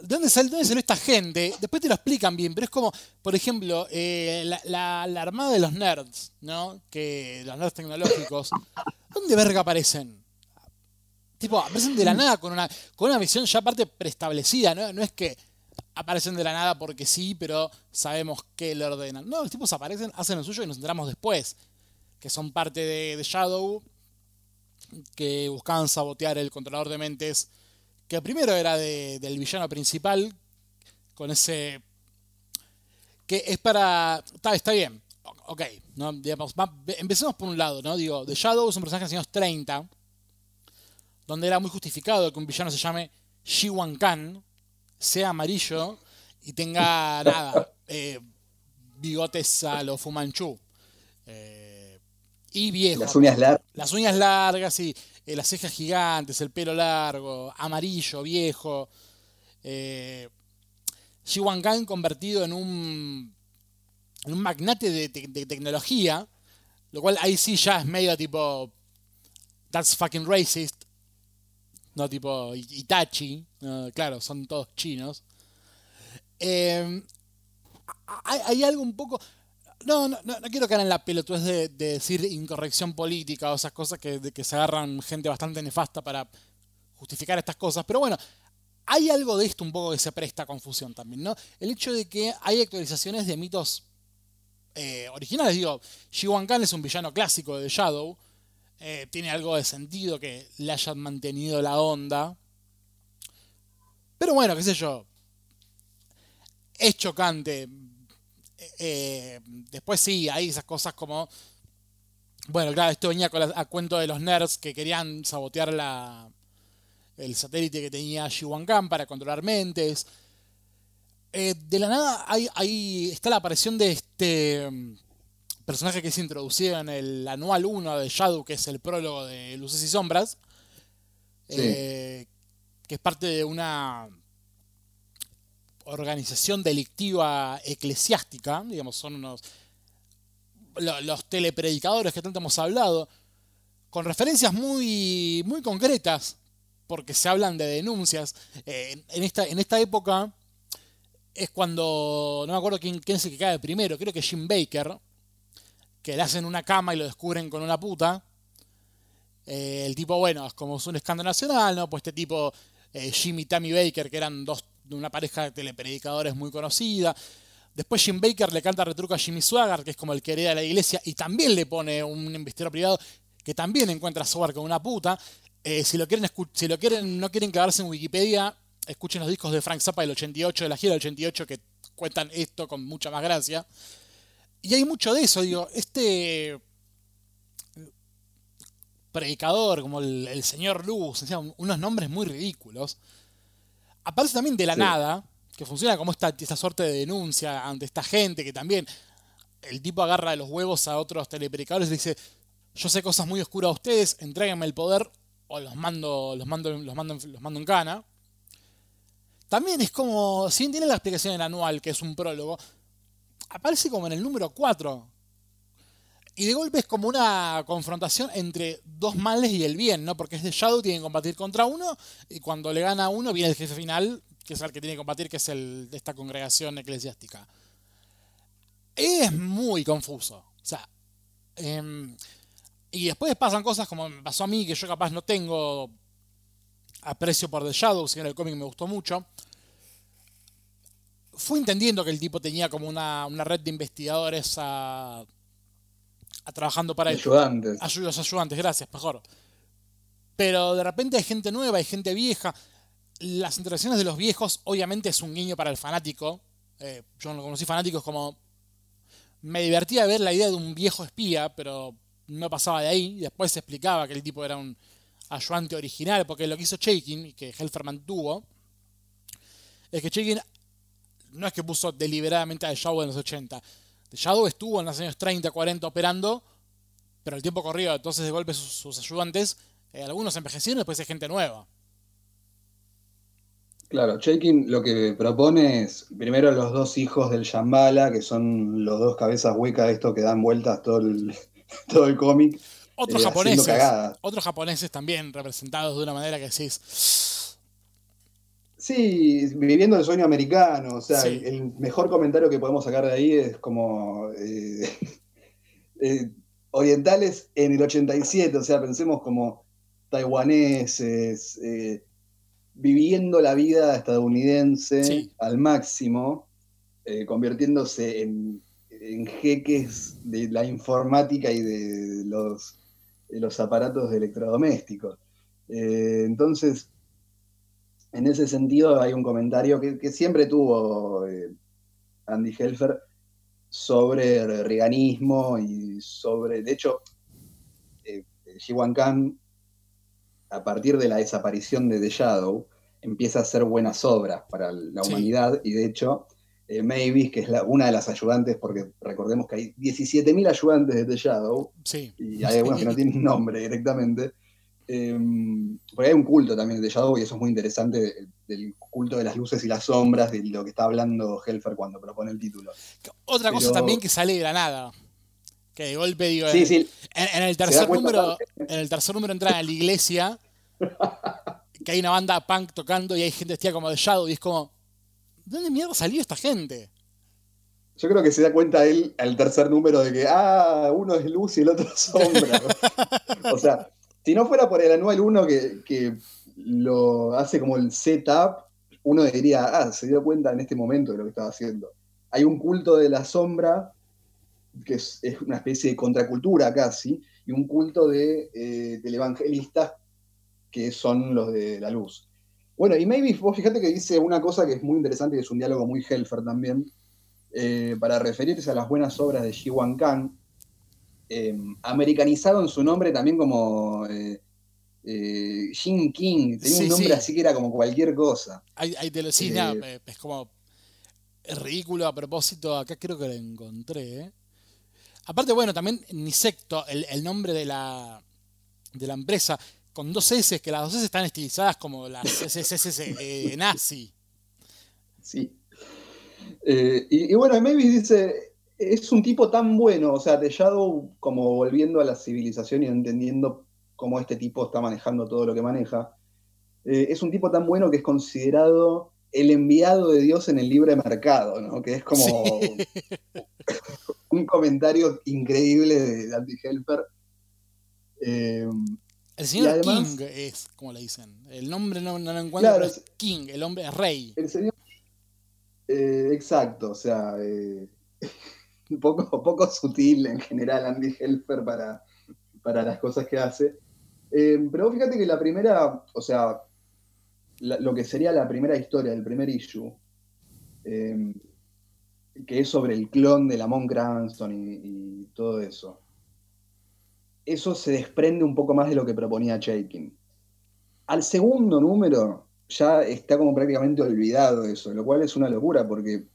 ¿De dónde salió, esta gente? Después te lo explican bien, pero es como, por ejemplo, eh, la, armada de los nerds, ¿no? Que los nerds tecnológicos. ¿Dónde verga aparecen? Tipo, aparecen de la nada con una, con una visión ya aparte preestablecida, ¿no? No es que aparecen de la nada porque sí, pero sabemos que le ordenan. No, los tipos aparecen, hacen lo suyo y nos enteramos después. Que son parte de, Shadow, que buscaban sabotear el controlador de mentes, que primero era del villano principal, con ese... que es para... Está, está bien, ok, ¿no? Digamos, empecemos por un lado, ¿no? Digo, The Shadow es un personaje de los años 30, donde era muy justificado que un villano se llame Wan Kan, sea amarillo y tenga nada, eh, bigotes a lo Fumanchu. Eh, y viejo. Las uñas largas. Las uñas largas, y eh, las cejas gigantes, el pelo largo, amarillo, viejo. Eh, Khan convertido en un, en un magnate de, tecnología, lo cual ahí sí ya es medio tipo, that's fucking racist, no tipo Itachi, claro, son todos chinos. Em, hay, algo un poco... No, no, no, quiero caer en la pelotudez de, de decir incorrección política o esas cosas que, de que se agarran gente bastante nefasta para justificar estas cosas, pero bueno, hay algo de esto un poco que se presta a confusión también, ¿no? El hecho de que hay actualizaciones de mitos eh, originales, digo, Wan Khan es un villano clásico de Shadow, eh, tiene algo de sentido que le hayan mantenido la onda. Pero bueno, qué sé yo. Es chocante. Eh, después sí, hay esas cosas como... Bueno, claro, esto venía a cuento de los nerds que querían sabotear la, el satélite que tenía Khan para controlar mentes. Eh, de la nada hay, hay, está la aparición de este personaje que se introducido en el anual 1 de Shadow, que es el prólogo de Luces y Sombras, eh, que es parte de una organización delictiva eclesiástica, digamos, son unos los telepredicadores que tanto hemos hablado, con referencias muy, muy concretas, porque se hablan de denuncias. Eh, en, esta, en esta época es cuando, no me acuerdo quién, quién es el que cae primero, creo que Jim Baker, que le hacen una cama y lo descubren con una puta. Eh, el tipo, bueno, es como es un escándalo nacional, ¿no? Pues este tipo, eh, Jimmy y Tammy Baker, que eran dos, una pareja de telepredicadores muy conocida. Después Jim Baker le canta retruco a Jimmy Swagger, que es como el que hereda la iglesia, y también le pone un investigador privado que también encuentra a Swagger con una puta. Eh, si lo quieren, si lo quieren, no quieren quedarse en Wikipedia, escuchen los discos de Frank Zappa del 88, de la gira del 88, que cuentan esto con mucha más gracia. Y hay mucho de eso, digo, este predicador como el, señor Luz, unos nombres muy ridículos, aparece también de la nada, que funciona como esta, esta suerte de denuncia ante esta gente que también el tipo agarra de los huevos a otros telepredicadores y dice, yo sé cosas muy oscuras a ustedes, entréguenme el poder o los mando, los mando, los mando, los mando en cana. También es como, si bien tiene la explicación en anual, que es un prólogo, aparece como en el número 4. Y de golpe es como una confrontación entre dos males y el bien, ¿no? Porque es de Shadow, tiene que combatir contra uno, y cuando le gana a uno viene el jefe final, que es el que tiene que combatir, que es el de esta congregación eclesiástica. Es muy confuso. O sea, em, y después pasan cosas como me pasó a mí, que yo capaz no tengo aprecio por The Shadows, que en el cómic me gustó mucho. Fui entendiendo que el tipo tenía como una, red de investigadores a, trabajando para ayudantes. Ayudantes. ayudantes, gracias, mejor. Pero de repente hay gente nueva, hay gente vieja. Las interacciones de los viejos, obviamente, es un guiño para el fanático. Eh, yo no conocí fanáticos como. Me divertía ver la idea de un viejo espía, pero no pasaba de ahí. Después se explicaba que el tipo era un ayudante original, porque lo que hizo Shaking, y que Helfer mantuvo, es que Shaking no es que puso deliberadamente a Shadow en los 80. The Shadow estuvo en los años 30, 40 operando, pero el tiempo corrió, entonces de golpe sus, ayudantes, eh, algunos envejecieron y después hay gente nueva. Claro, Shaking lo que propone es primero los dos hijos del Shambhala, que son los dos cabezas huecas de esto que dan vueltas todo el, (laughs) todo el cómic. Otros eh, japoneses. Otros japoneses también representados de una manera que decís. Sí, viviendo el sueño americano. O sea, el, mejor comentario que podemos sacar de ahí es como. Eh, (laughs) eh, orientales en el 87. O sea, pensemos como taiwaneses. viviendo la vida estadounidense al máximo, convirtiéndose en en jeques de la informática y de los, los aparatos electrodomésticos. Eh, entonces, en ese sentido hay un comentario que, siempre tuvo eh, Andy Helfer sobre reganismo y sobre, de hecho, eh, Jiwan Khan, a partir de la desaparición de The Shadow, empieza a hacer buenas obras para la humanidad y de hecho eh, Mavis, que es una de las ayudantes, porque recordemos que hay 17.000 ayudantes de The Shadow, y hay algunos que no (laughs) tienen nombre directamente. Porque hay un culto también de Shadow, y eso es muy interesante, del culto de las luces y las sombras, de lo que está hablando Helfer cuando propone el título. Otra cosa también que sale de la nada. Que de golpe digo, en, el tercer número, en el tercer número entra a la iglesia, (laughs) que hay una banda punk tocando y hay gente vestida como The Shadow, y es como, ¿De dónde mierda salió esta gente? Yo creo que se da cuenta él al tercer número de que, ah, uno es luz y el otro sombra. (laughs) o sea, si no fuera por el anual 1 que, lo hace como el setup, uno diría, ah, se dio cuenta en este momento de lo que estaba haciendo. Hay un culto de la sombra, que es, una especie de contracultura casi, y un culto de eh, televangelistas que son los de la luz. Bueno, y maybe vos fíjate que dice una cosa que es muy interesante y es un diálogo muy Helfer también, eh, para referirse a las buenas obras de Ji Wan Kang, eh, americanizado en su nombre también como eh, eh Jin King, tenía un nombre así que era como cualquier cosa. Hay, te lo, sí, es como es ridículo a propósito, acá creo que lo encontré. Aparte, bueno, también Nisecto, el, el nombre de la, de la empresa, con dos S, que las dos S están estilizadas como las (laughs) eh, nazi. Sí. Eh, y, bueno, Mavis dice, es un tipo tan bueno, o sea, de Shadow como volviendo a la civilización y entendiendo cómo este tipo está manejando todo lo que maneja, eh, es un tipo tan bueno que es considerado el enviado de Dios en el libre mercado, ¿no? Que es como (laughs) un comentario increíble de Andy Helper. El señor King es, como le dicen. El nombre no, lo encuentro, pero es King, el hombre es rey. El señor. Eh, exacto, o sea, eh, (laughs) poco, (laughs) poco sutil en general Andy Helfer para, para las cosas que hace. Eh, pero fíjate que la primera, o sea, lo que sería la primera historia, el primer issue, que es sobre el clon de la Mon Cranston y todo eso eso se desprende un poco más de lo que proponía Shaking. Al segundo número, ya está como prácticamente olvidado eso, lo cual es una locura porque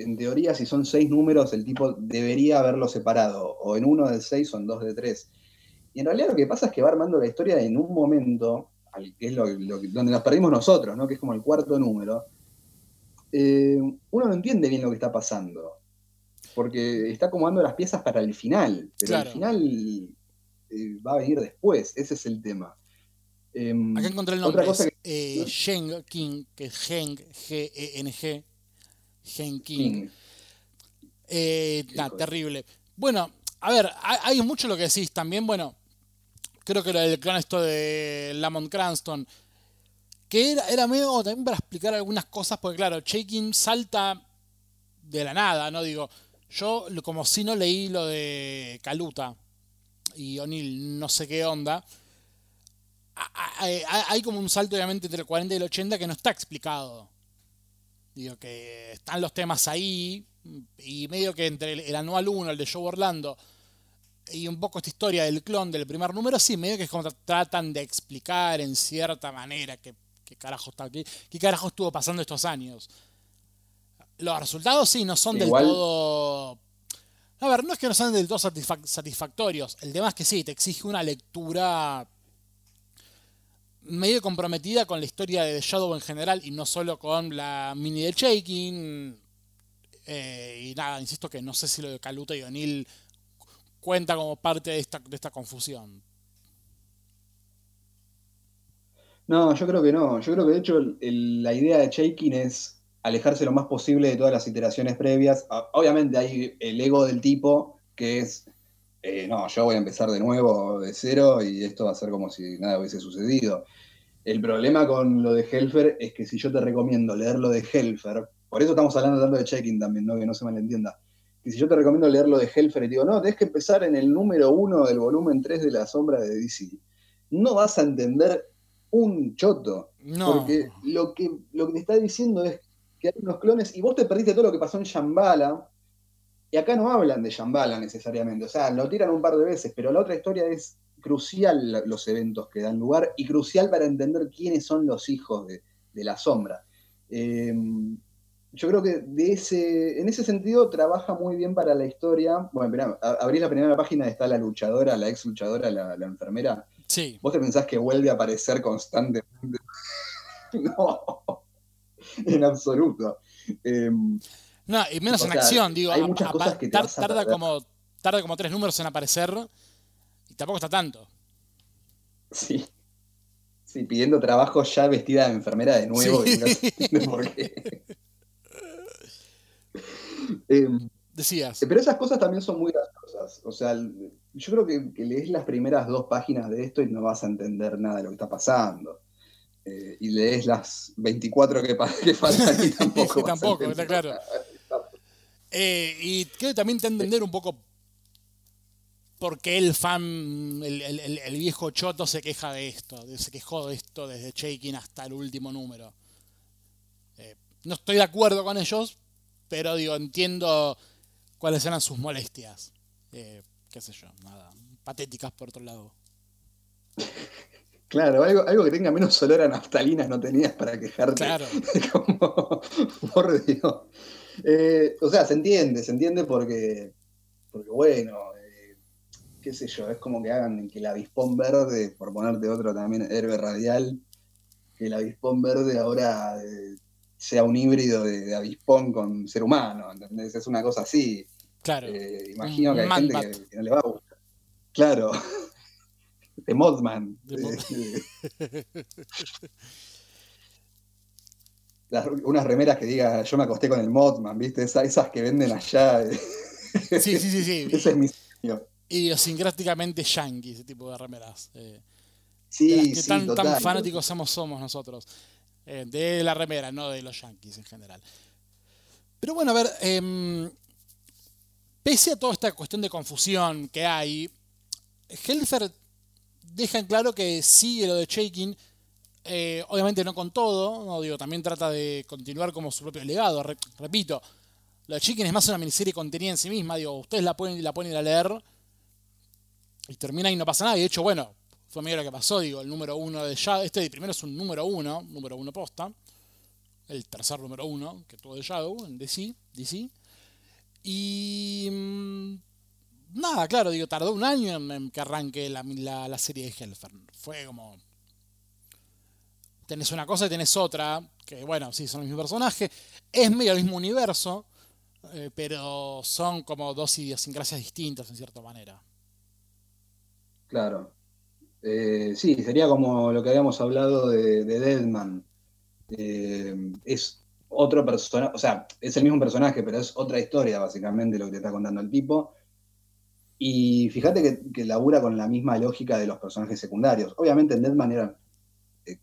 en teoría si son seis números el tipo debería haberlo separado, o en uno de seis o en dos de tres. Y en realidad lo que pasa es que va armando la historia en un momento, que es lo, donde nos perdimos nosotros, ¿no? que es como el cuarto número, eh, uno no entiende bien lo que está pasando, porque está acomodando las piezas para el final, pero el final eh, va a venir después, ese es el tema. Em, Acá encontré el nombre, es, eh, King, que es Geng, G-E-N-G, Gen King. Eh, terrible. Bueno, a ver, hay mucho lo que decís también, bueno, creo que el clan esto de Lamont Cranston, que era, era medio también para explicar algunas cosas, porque claro, Shaking salta de la nada, ¿no? Digo, yo como si no leí lo de Caluta y O'Neill, no sé qué onda. Hay como un salto obviamente entre el 40 y el 80 que no está explicado. Digo que están los temas ahí y medio que entre el, anual 1, el de Joe Orlando, y un poco esta historia del clon del primer número, sí, medio que es como tratan de explicar en cierta manera qué, carajo está aquí, qué carajo estuvo pasando estos años. Los resultados sí no son del todo. A ver, no es que no sean del todo satisfactorios. El tema es que sí, te exige una lectura medio comprometida con la historia de The Shadow en general y no solo con la mini de Shaking. Eh, y nada, insisto que no sé si lo de Caluta y O'Neill cuenta como parte de esta, de esta confusión. No, yo creo que no. Yo creo que de hecho la idea de Shaking es alejarse lo más posible de todas las iteraciones previas. Obviamente hay el ego del tipo que es eh, no, yo voy a empezar de nuevo, de cero, y esto va a ser como si nada hubiese sucedido. El problema con lo de Helfer es que si yo te recomiendo leer lo de Helfer, por eso estamos hablando tanto de checking también, ¿no? que no se malentienda. Y si yo te recomiendo leer lo de Helfer y te digo, no, tenés que empezar en el número uno del volumen 3 de la sombra de DC, no vas a entender un choto. Porque lo que, lo que te está diciendo es que hay unos clones y vos te perdiste todo lo que pasó en Shambhala, y acá no hablan de Shambhala necesariamente, o sea, lo tiran un par de veces, pero la otra historia es crucial los eventos que dan lugar y crucial para entender quiénes son los hijos de, la sombra. Eh, yo creo que de ese, en ese sentido trabaja muy bien para la historia. Bueno, mirá, abrís la primera página, está la luchadora, la ex luchadora, la, enfermera. Sí. ¿Vos te pensás que vuelve a aparecer constantemente? (laughs) no, en absoluto. Eh, no, y menos en acción, digo. Hay muchas cosas que tarda, como, tarda como tres números en aparecer y tampoco está tanto. Sí. Sí, pidiendo trabajo ya vestida de enfermera de nuevo. (laughs) por qué. (laughs) Em, Decías. Pero esas cosas también son muy graciosas. O sea, yo creo que, que, lees las primeras dos páginas de esto y no vas a entender nada de lo que está pasando. Eh, y lees las 24 que, (laughs) que faltan y tampoco. tampoco, está claro. Eh, y quiero también entender un poco por qué el fan, el, viejo choto se queja de esto, se quejó de esto desde Shaking hasta el último número. Eh, no estoy de acuerdo con ellos, pero digo, entiendo cuáles eran sus molestias. Eh, qué sé yo, nada, patéticas por otro lado. Claro, algo, algo que tenga menos olor a naftalina no tenías para quejarte. Claro. (laughs) Como, por Dios. Eh, o sea, se entiende, se entiende porque, porque bueno, eh, qué sé yo, es como que hagan que el avispón verde, por ponerte otro también, herbe radial, que el avispón verde ahora eh, sea un híbrido de, avispón con ser humano, ¿entendés? Es una cosa así. Claro. imagino que hay gente que, no le va a gustar. Claro. (laughs) de (laughs) (laughs) Unas remeras que diga yo me acosté con el Mothman, ¿viste? esas que venden allá. (laughs) Sí, sí, sí, sí. Ese es mi sueño. Idiosincráticamente yankee, ese tipo de remeras. Eh, sí, que sí, tan, tan fanáticos somos, somos nosotros. Eh, de la remera, no de los yankees en general. Pero bueno, a ver, em, pese a toda esta cuestión de confusión que hay, Helfer deja en claro que sigue lo de Shaking eh, obviamente no con todo, digo, también trata de continuar como su propio legado. repito, la Chicken es más una miniserie contenida en sí misma. Digo, ustedes la pueden, la pueden ir a leer y termina y no pasa nada. Y de hecho, bueno, fue medio lo que pasó, digo, el número uno de Shadow. Este primero es un número uno, número uno posta. El tercer número uno que tuvo de Shadow en DC. DC. Y. Mm, nada, claro, digo, tardó un año en, que arranque la, la, serie de Hellfern. Fue como. Tenés una cosa y tenés otra. Que bueno, sí, son el mismo personaje. Es medio el mismo universo. Eh, pero son como dos idiosincrasias distintas en cierta manera. Claro. Eh, sí, sería como lo que habíamos hablado de, Deadman. Eh, es otro personaje, o sea, es el mismo personaje, pero es otra historia básicamente lo que te está contando el tipo. Y fíjate que, labura con la misma lógica de los personajes secundarios. Obviamente en Deadman eran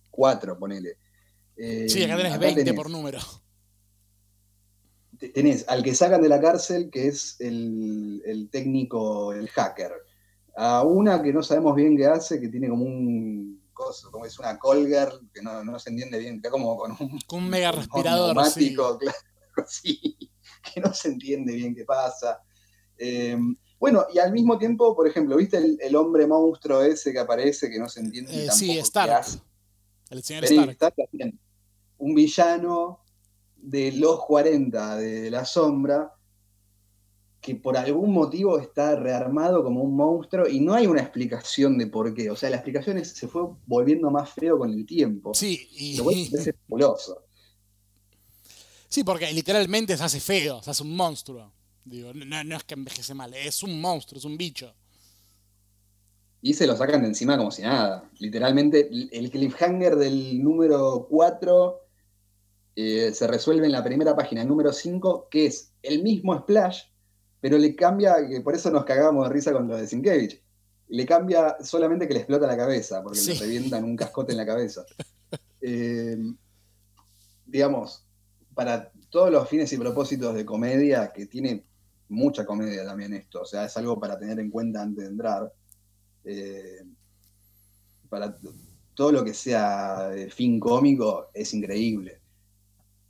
cuatro, ponele. sí, acá tenés 20 por número tenés al que sacan de la cárcel, que es el, técnico, el hacker. A una que no sabemos bien qué hace, que tiene como un como es una Colger, que no, se entiende bien, está como con un, un mega respirador. sí. Claro, (laughs) sí, que no se entiende bien qué pasa. Em, bueno, y al mismo tiempo, por ejemplo, ¿viste el, hombre monstruo ese que aparece que no se entiende? Eh, sí, Stark. El señor Stark. un villano de los 40 de la sombra, que por algún motivo está rearmado como un monstruo y no hay una explicación de por qué. O sea, la explicación se fue volviendo más feo con el tiempo. Sí, y. es fabuloso. Sí, porque literalmente se hace feo, se hace un monstruo. Digo, no, es que envejece mal, es un monstruo, es un bicho. Y se lo sacan de encima como si nada. Literalmente, el cliffhanger del número 4 eh, se resuelve en la primera página, número 5, que es el mismo Splash, pero le cambia, que por eso nos cagamos de risa con lo de Sinkevich, le cambia solamente que le explota la cabeza, porque le revientan un cascote en la cabeza. (laughs) Eh, digamos, para todos los fines y propósitos de comedia, que tiene mucha comedia también esto, o sea, es algo para tener en cuenta antes de entrar. Eh, para todo lo que sea fin cómico es increíble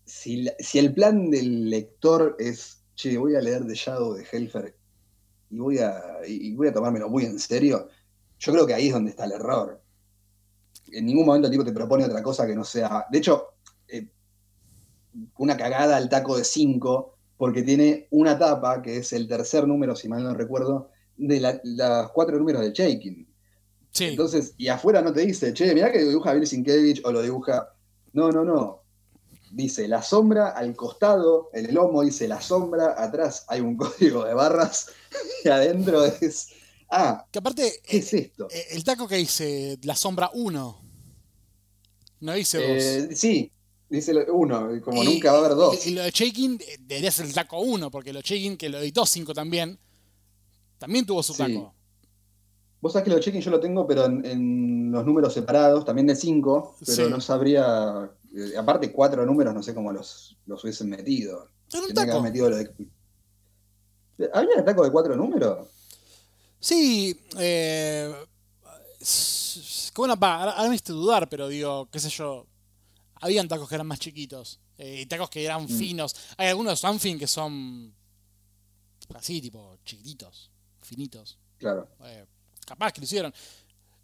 si, el plan del lector es, che, voy a leer The Shadow de Helfer y voy a, y voy a tomármelo muy en serio, yo creo que ahí es donde está el error. En ningún momento el tipo te propone otra cosa que no sea. De hecho, eh, una cagada al taco de 5, porque tiene una tapa, que es el tercer número, si mal no recuerdo, de los cuatro números de Shaking. Sí. Entonces, y afuera no te dice, che, mirá que dibuja Bill Sienkiewicz o lo dibuja. No, no, no dice la sombra, al costado, el lomo dice la sombra, atrás hay un (laughs) código de barras (laughs) y adentro es. Ah, que aparte, ¿qué es esto? Eh, el taco que dice la sombra 1. No dice 2. Eh, sí, dice 1, como nunca va a haber 2. Y, lo de Shaking eh, debería ser el taco 1, porque lo de Shaking, que lo editó 5 también, también tuvo su taco. Vos sabés que lo de Shaking yo lo tengo, pero en, los números separados, también de 5, pero no sabría eh, aparte, cuatro números, no sé cómo los, los hubiesen metido. taco? metido lo de... ¿Había un taco de cuatro números? Sí. Eh, bueno, ahora me hiciste dudar, pero digo, qué sé yo. Habían tacos que eran más chiquitos. Eh, y tacos que eran mm. finos. Hay algunos Sunfin que son así, tipo, chiquititos, finitos. Claro. Eh, capaz que lo hicieron.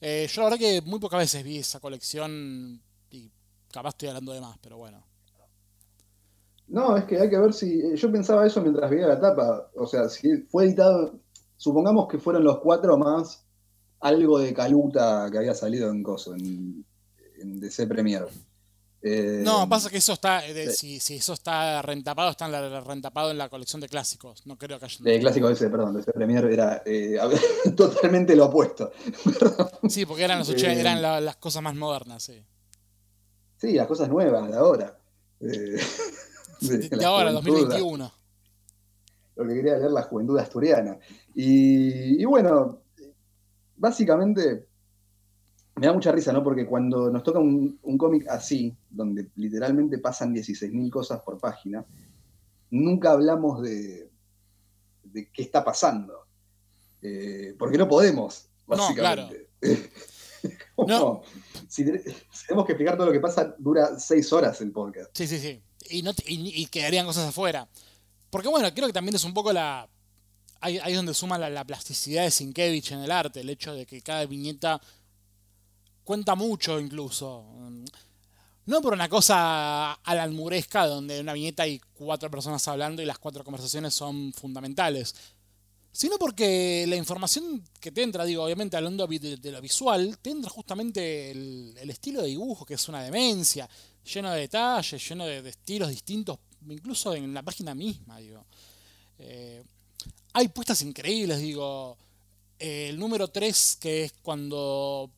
yo la verdad que muy pocas veces vi esa colección Capaz estoy hablando de más, pero bueno. No, es que hay que ver si. Eh, yo pensaba eso mientras veía la tapa. O sea, si fue editado. Supongamos que fueron los cuatro más algo de caluta que había salido en Coso, en, DC Premier. Eh, no, pasa que eso está. Eh, si, eso está rentapado, está en rentapado en la colección de clásicos. No creo que haya. De clásicos ese, perdón, DC Premier era (laughs) totalmente lo opuesto. (laughs) sí, porque eran, los 80, eran las cosas más modernas, sí. Sí, las cosas nuevas de ahora. (laughs) de, ahora, 2021. Lo que quería leer la juventud asturiana. Y, bueno, básicamente me da mucha risa, ¿no? Porque cuando nos toca un, cómic así, donde literalmente pasan 16.000 cosas por página, nunca hablamos de, de qué está pasando. Eh, porque no podemos, básicamente. No, claro. (laughs) no. Si, tenemos que explicar todo lo que pasa, dura seis horas el podcast. Sí, sí, sí. Y, no, y, quedarían cosas afuera. Porque bueno, creo que también es un poco la. Ahí, es donde suma la, plasticidad de Sinkevich en el arte, el hecho de que cada viñeta cuenta mucho incluso. No por una cosa alalmuresca donde en una viñeta hay cuatro personas hablando y las cuatro conversaciones son fundamentales, sino porque la información que te entra, digo, obviamente hablando de, lo visual, te entra justamente el, estilo de dibujo, que es una demencia, lleno de detalles, lleno de, estilos distintos, incluso en la página misma, digo. Eh, hay puestas increíbles, digo. el número 3, que es cuando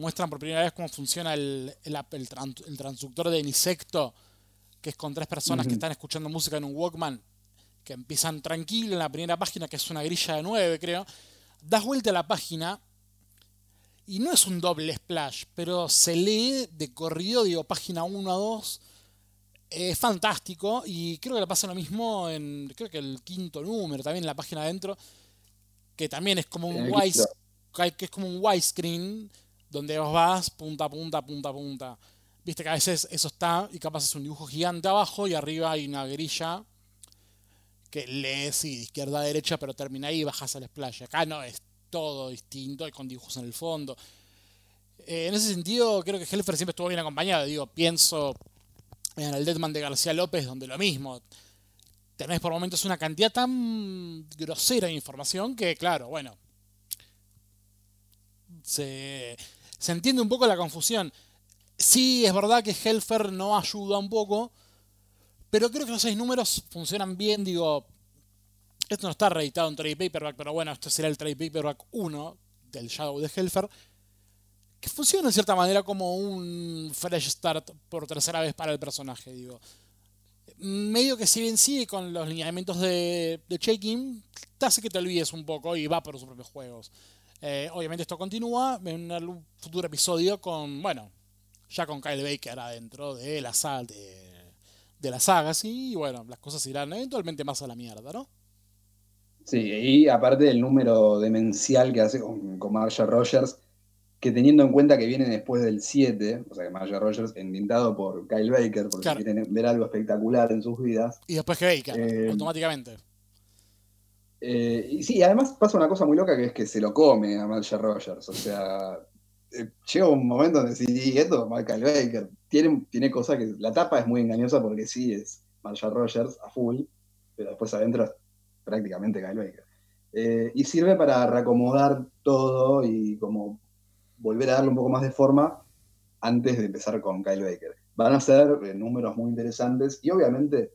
muestran por primera vez cómo funciona el, el, transductor de Insecto, que es con tres personas que están escuchando música en un Walkman que empiezan tranquilo en la primera página, que es una grilla de 9, creo. Das vuelta a la página y no es un doble splash, pero se lee de corrido, digo, página 1 a 2. Es fantástico y creo que le pasa lo mismo en, creo que el quinto número, también en la página adentro, que también es como un wise, que es como un widescreen, donde vos vas punta, punta, punta, punta. Viste que a veces eso está y capaz es un dibujo gigante abajo y arriba hay una grilla que lees y de izquierda a derecha, pero termina ahí y bajas al splash. Acá no, es todo distinto y con dibujos en el fondo. Eh, en ese sentido, creo que Helfer siempre estuvo bien acompañado. Digo, pienso en el Deadman de García López, donde lo mismo. Tenés por momentos una cantidad tan grosera de información que, claro, bueno. Se, se entiende un poco la confusión. Sí, es verdad que Helfer no ayuda un poco pero creo que los seis números funcionan bien, digo. Esto no está reeditado en trade paperback, pero bueno, esto será el trade paperback 1 del Shadow de Helfer. Que funciona en cierta manera como un fresh start por tercera vez para el personaje, digo. Medio que si bien sigue con los lineamientos de, de Shaking, hace que te olvides un poco y va por sus propios juegos. Eh, obviamente esto continúa en un futuro episodio con, bueno, ya con Kyle Baker adentro de la sala de de la saga, sí, y bueno, las cosas irán eventualmente más a la mierda, ¿no? Sí, y aparte del número demencial que hace con, con Rogers, que teniendo en cuenta que viene después del 7, o sea que Marcia Rogers endintado por Kyle Baker, porque quieren ver algo espectacular en sus vidas. Y después que Baker, eh, automáticamente. Eh, y sí, además pasa una cosa muy loca que es que se lo come a Marcia Rogers, o sea, eh, llega un momento donde sí, esto Michael Baker tiene, tiene cosas que. La tapa es muy engañosa porque sí es Marshall Rogers a full, pero después adentro es prácticamente Kyle Baker. Eh, y sirve para reacomodar todo y como volver a darle un poco más de forma antes de empezar con Kyle Baker. Van a ser eh, números muy interesantes y obviamente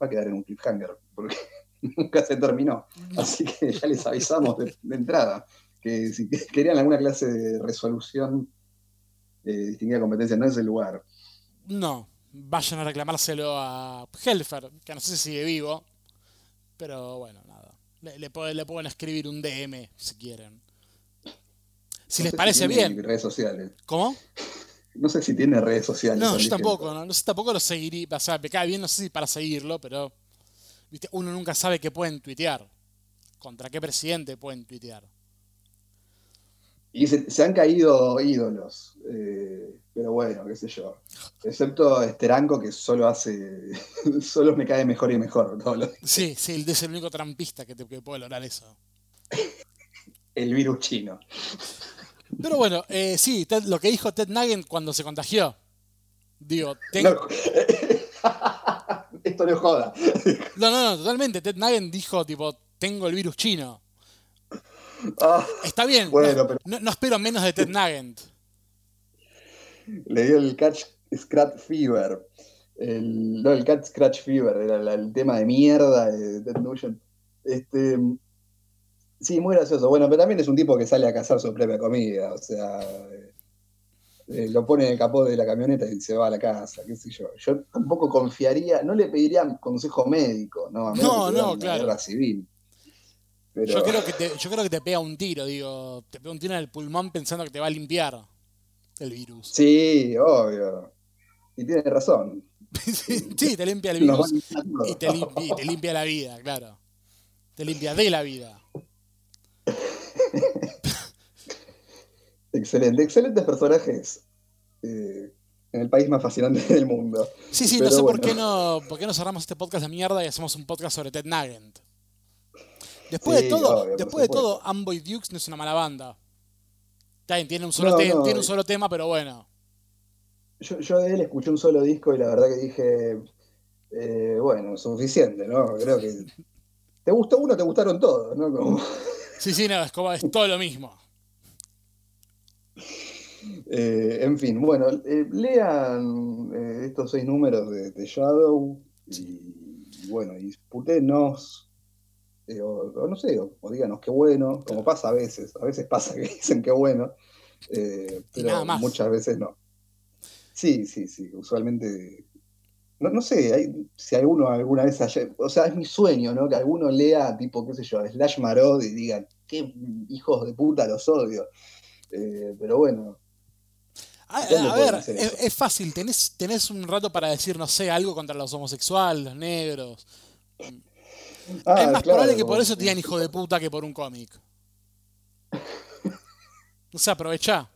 va a quedar en un cliffhanger porque (laughs) nunca se terminó. Así que ya les avisamos de entrada que si querían alguna clase de resolución de distinguida competencia, no es el lugar. No, vayan a reclamárselo a Helfer, que no sé si sigue vivo, pero bueno, nada. Le, pueden escribir un DM si quieren. Si les parece bien. Redes sociales. ¿Cómo? No sé si tiene redes sociales. No, yo tampoco, no, no sé, tampoco lo seguiría. O sea, me cae bien, no sé si para seguirlo, pero ¿viste? uno nunca sabe qué pueden tuitear. ¿Contra qué presidente pueden tuitear? Y se, han caído ídolos, eh, pero bueno, qué sé yo. Excepto Esteranco que solo hace, (laughs) solo me cae mejor y mejor. sí, sí, es el único trampista que, te, puede lograr eso. el virus chino. Pero bueno, eh, sí, lo que dijo Ted Nugent cuando se contagió. Digo, tengo... (laughs) Esto no joda. (laughs) No, no, no, totalmente. Ted Nugent dijo, tipo, tengo el virus chino. Ah, Está bien. no, espero menos de Ted Nugent. Le dio el Catch Scratch Fever. El, no, el Catch Scratch Fever era el tema de mierda de Ted Nugent. Este, sí, muy gracioso. Bueno, pero también es un tipo que sale a cazar su propia comida. O sea, eh, lo pone en el capó de la camioneta y se va a la casa, qué sé yo. Yo tampoco confiaría, no le pediría consejo médico, ¿no? no, no, claro. Guerra civil. Yo, creo que te, yo creo que te pega un tiro, digo, te pega un tiro en el pulmón pensando que te va a limpiar el virus. Sí, obvio. Y tiene razón. (laughs) sí, te limpia el virus y te, limpia, la vida, claro. Te limpia de la vida. (laughs) Excelente, excelentes personajes. Eh, en el país más fascinante (laughs) del mundo. Sí, sí, no sé por, qué no, por qué no cerramos este podcast de mierda y hacemos un podcast sobre Ted Nugent. Después de todo, después de todo, Amboy Dukes no es una mala banda. tiene un solo, tiene un solo tema, pero bueno. Yo, yo, de él escuché un solo disco y la verdad que dije, eh, bueno, suficiente, ¿no? Creo que te gustó uno, te gustaron todos, ¿no? Sí, sí, no, es, como, es todo lo mismo. Eh, en fin, bueno, eh, lean estos seis números de, Shadow y, bueno, disputenos, o, no sé, o, díganos qué bueno, como pasa a veces, a veces pasa que (laughs) dicen qué bueno, pero muchas veces no. Sí, sí, sí, usualmente no, no sé si alguno alguna vez haya, o sea, es mi sueño, ¿no? Que alguno lea, tipo, qué sé yo, Slash Marod y diga, qué hijos de puta los odio. Eh, pero bueno. A, ver, es, fácil, tenés, tenés un rato para decir, no sé, algo contra los homosexuales, los negros. Ah, es más probable que por eso te digan hijo de puta que por un cómic. O sea, aprovecha.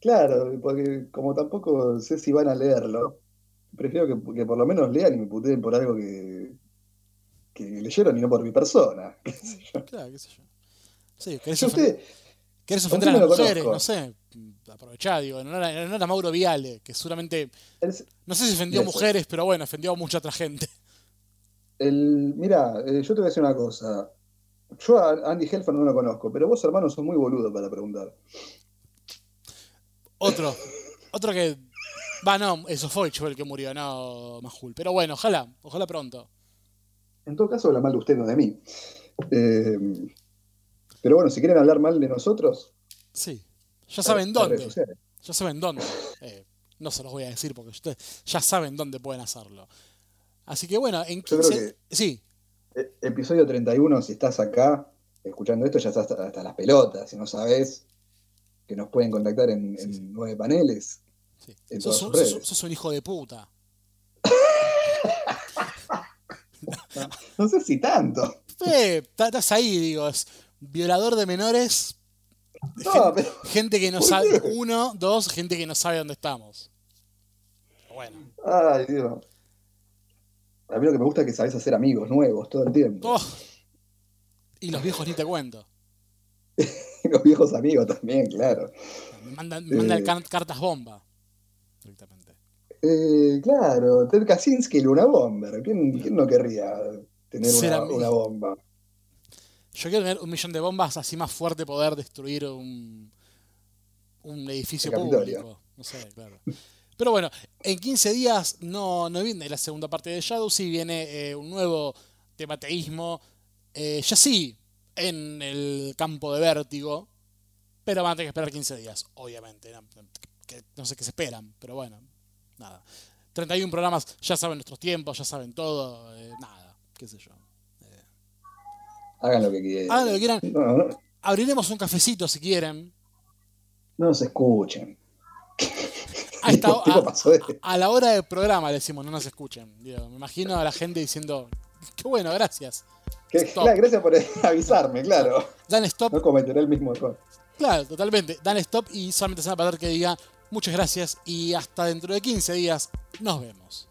Claro, porque como tampoco sé si van a leerlo, prefiero que, por lo menos lean y me puteen por algo que, que leyeron y no por mi persona. Claro, qué sé yo. Sí, querés, ofender, querés ofender a las mujeres, no sé. Aprovechá, digo, no era, no era Mauro Viale, que seguramente. no sé si ofendió a mujeres, pero bueno, ofendió a mucha otra gente. El, mira, eh, yo te voy a decir una cosa. Yo a Andy Helfer no lo conozco, pero vos, hermano, sos muy boludo para preguntar. Otro. (laughs) Otro que Va, no, eso fue el que murió, no Majul. Pero bueno, ojalá, ojalá pronto. En todo caso, habla mal de usted, no de mí. Eh, pero bueno, si quieren hablar mal de nosotros. Sí, ya saben dónde. Ya saben dónde. Eh, no se los voy a decir porque ustedes ya saben dónde pueden hacerlo. Así que bueno, en 15. sí. E, episodio 31, si estás acá escuchando esto, ya estás hasta, las pelotas. Si no sabes, que nos pueden contactar en, en nueve paneles. Sí. sos, un hijo de puta. (laughs) no, sé si tanto. estás ahí, digo, es violador de menores. gente, que no sabe, uno, dos, gente que no sabe dónde estamos. Bueno. Ay, Dios. A mí lo que me gusta es que sabes hacer amigos nuevos todo el tiempo. Oh. Y los viejos ni te cuento. (laughs) los viejos amigos también, claro. Me mandan, eh. cartas bomba directamente. Eh, claro, Ted Kaczynski y Luna Bomber. ¿Quién, no querría tener una, bomba? Yo quiero tener un millón de bombas así más fuerte poder destruir un, un edificio público. No sé, claro. Pero bueno, en 15 días no, no viene la segunda parte de Shadow, sí viene eh, un nuevo temateísmo, eh, ya sí, en el campo de vértigo, pero van a tener que esperar 15 días, obviamente no sé qué se esperan, pero bueno, nada. 31 programas, ya saben nuestros tiempos, ya saben todo, eh, nada, qué sé yo. Hagan lo que quieran. Hagan lo que quieran. Abriremos un cafecito si quieren. No se escuchen. (laughs) a, la hora del programa le decimos, no nos escuchen. me imagino a la gente diciendo, qué bueno, gracias. gracias por (laughs) avisarme, claro. Dan stop. No cometeré el mismo error. Claro, totalmente. Dan stop y solamente se va a pasar que diga muchas gracias y hasta dentro de 15 días nos vemos.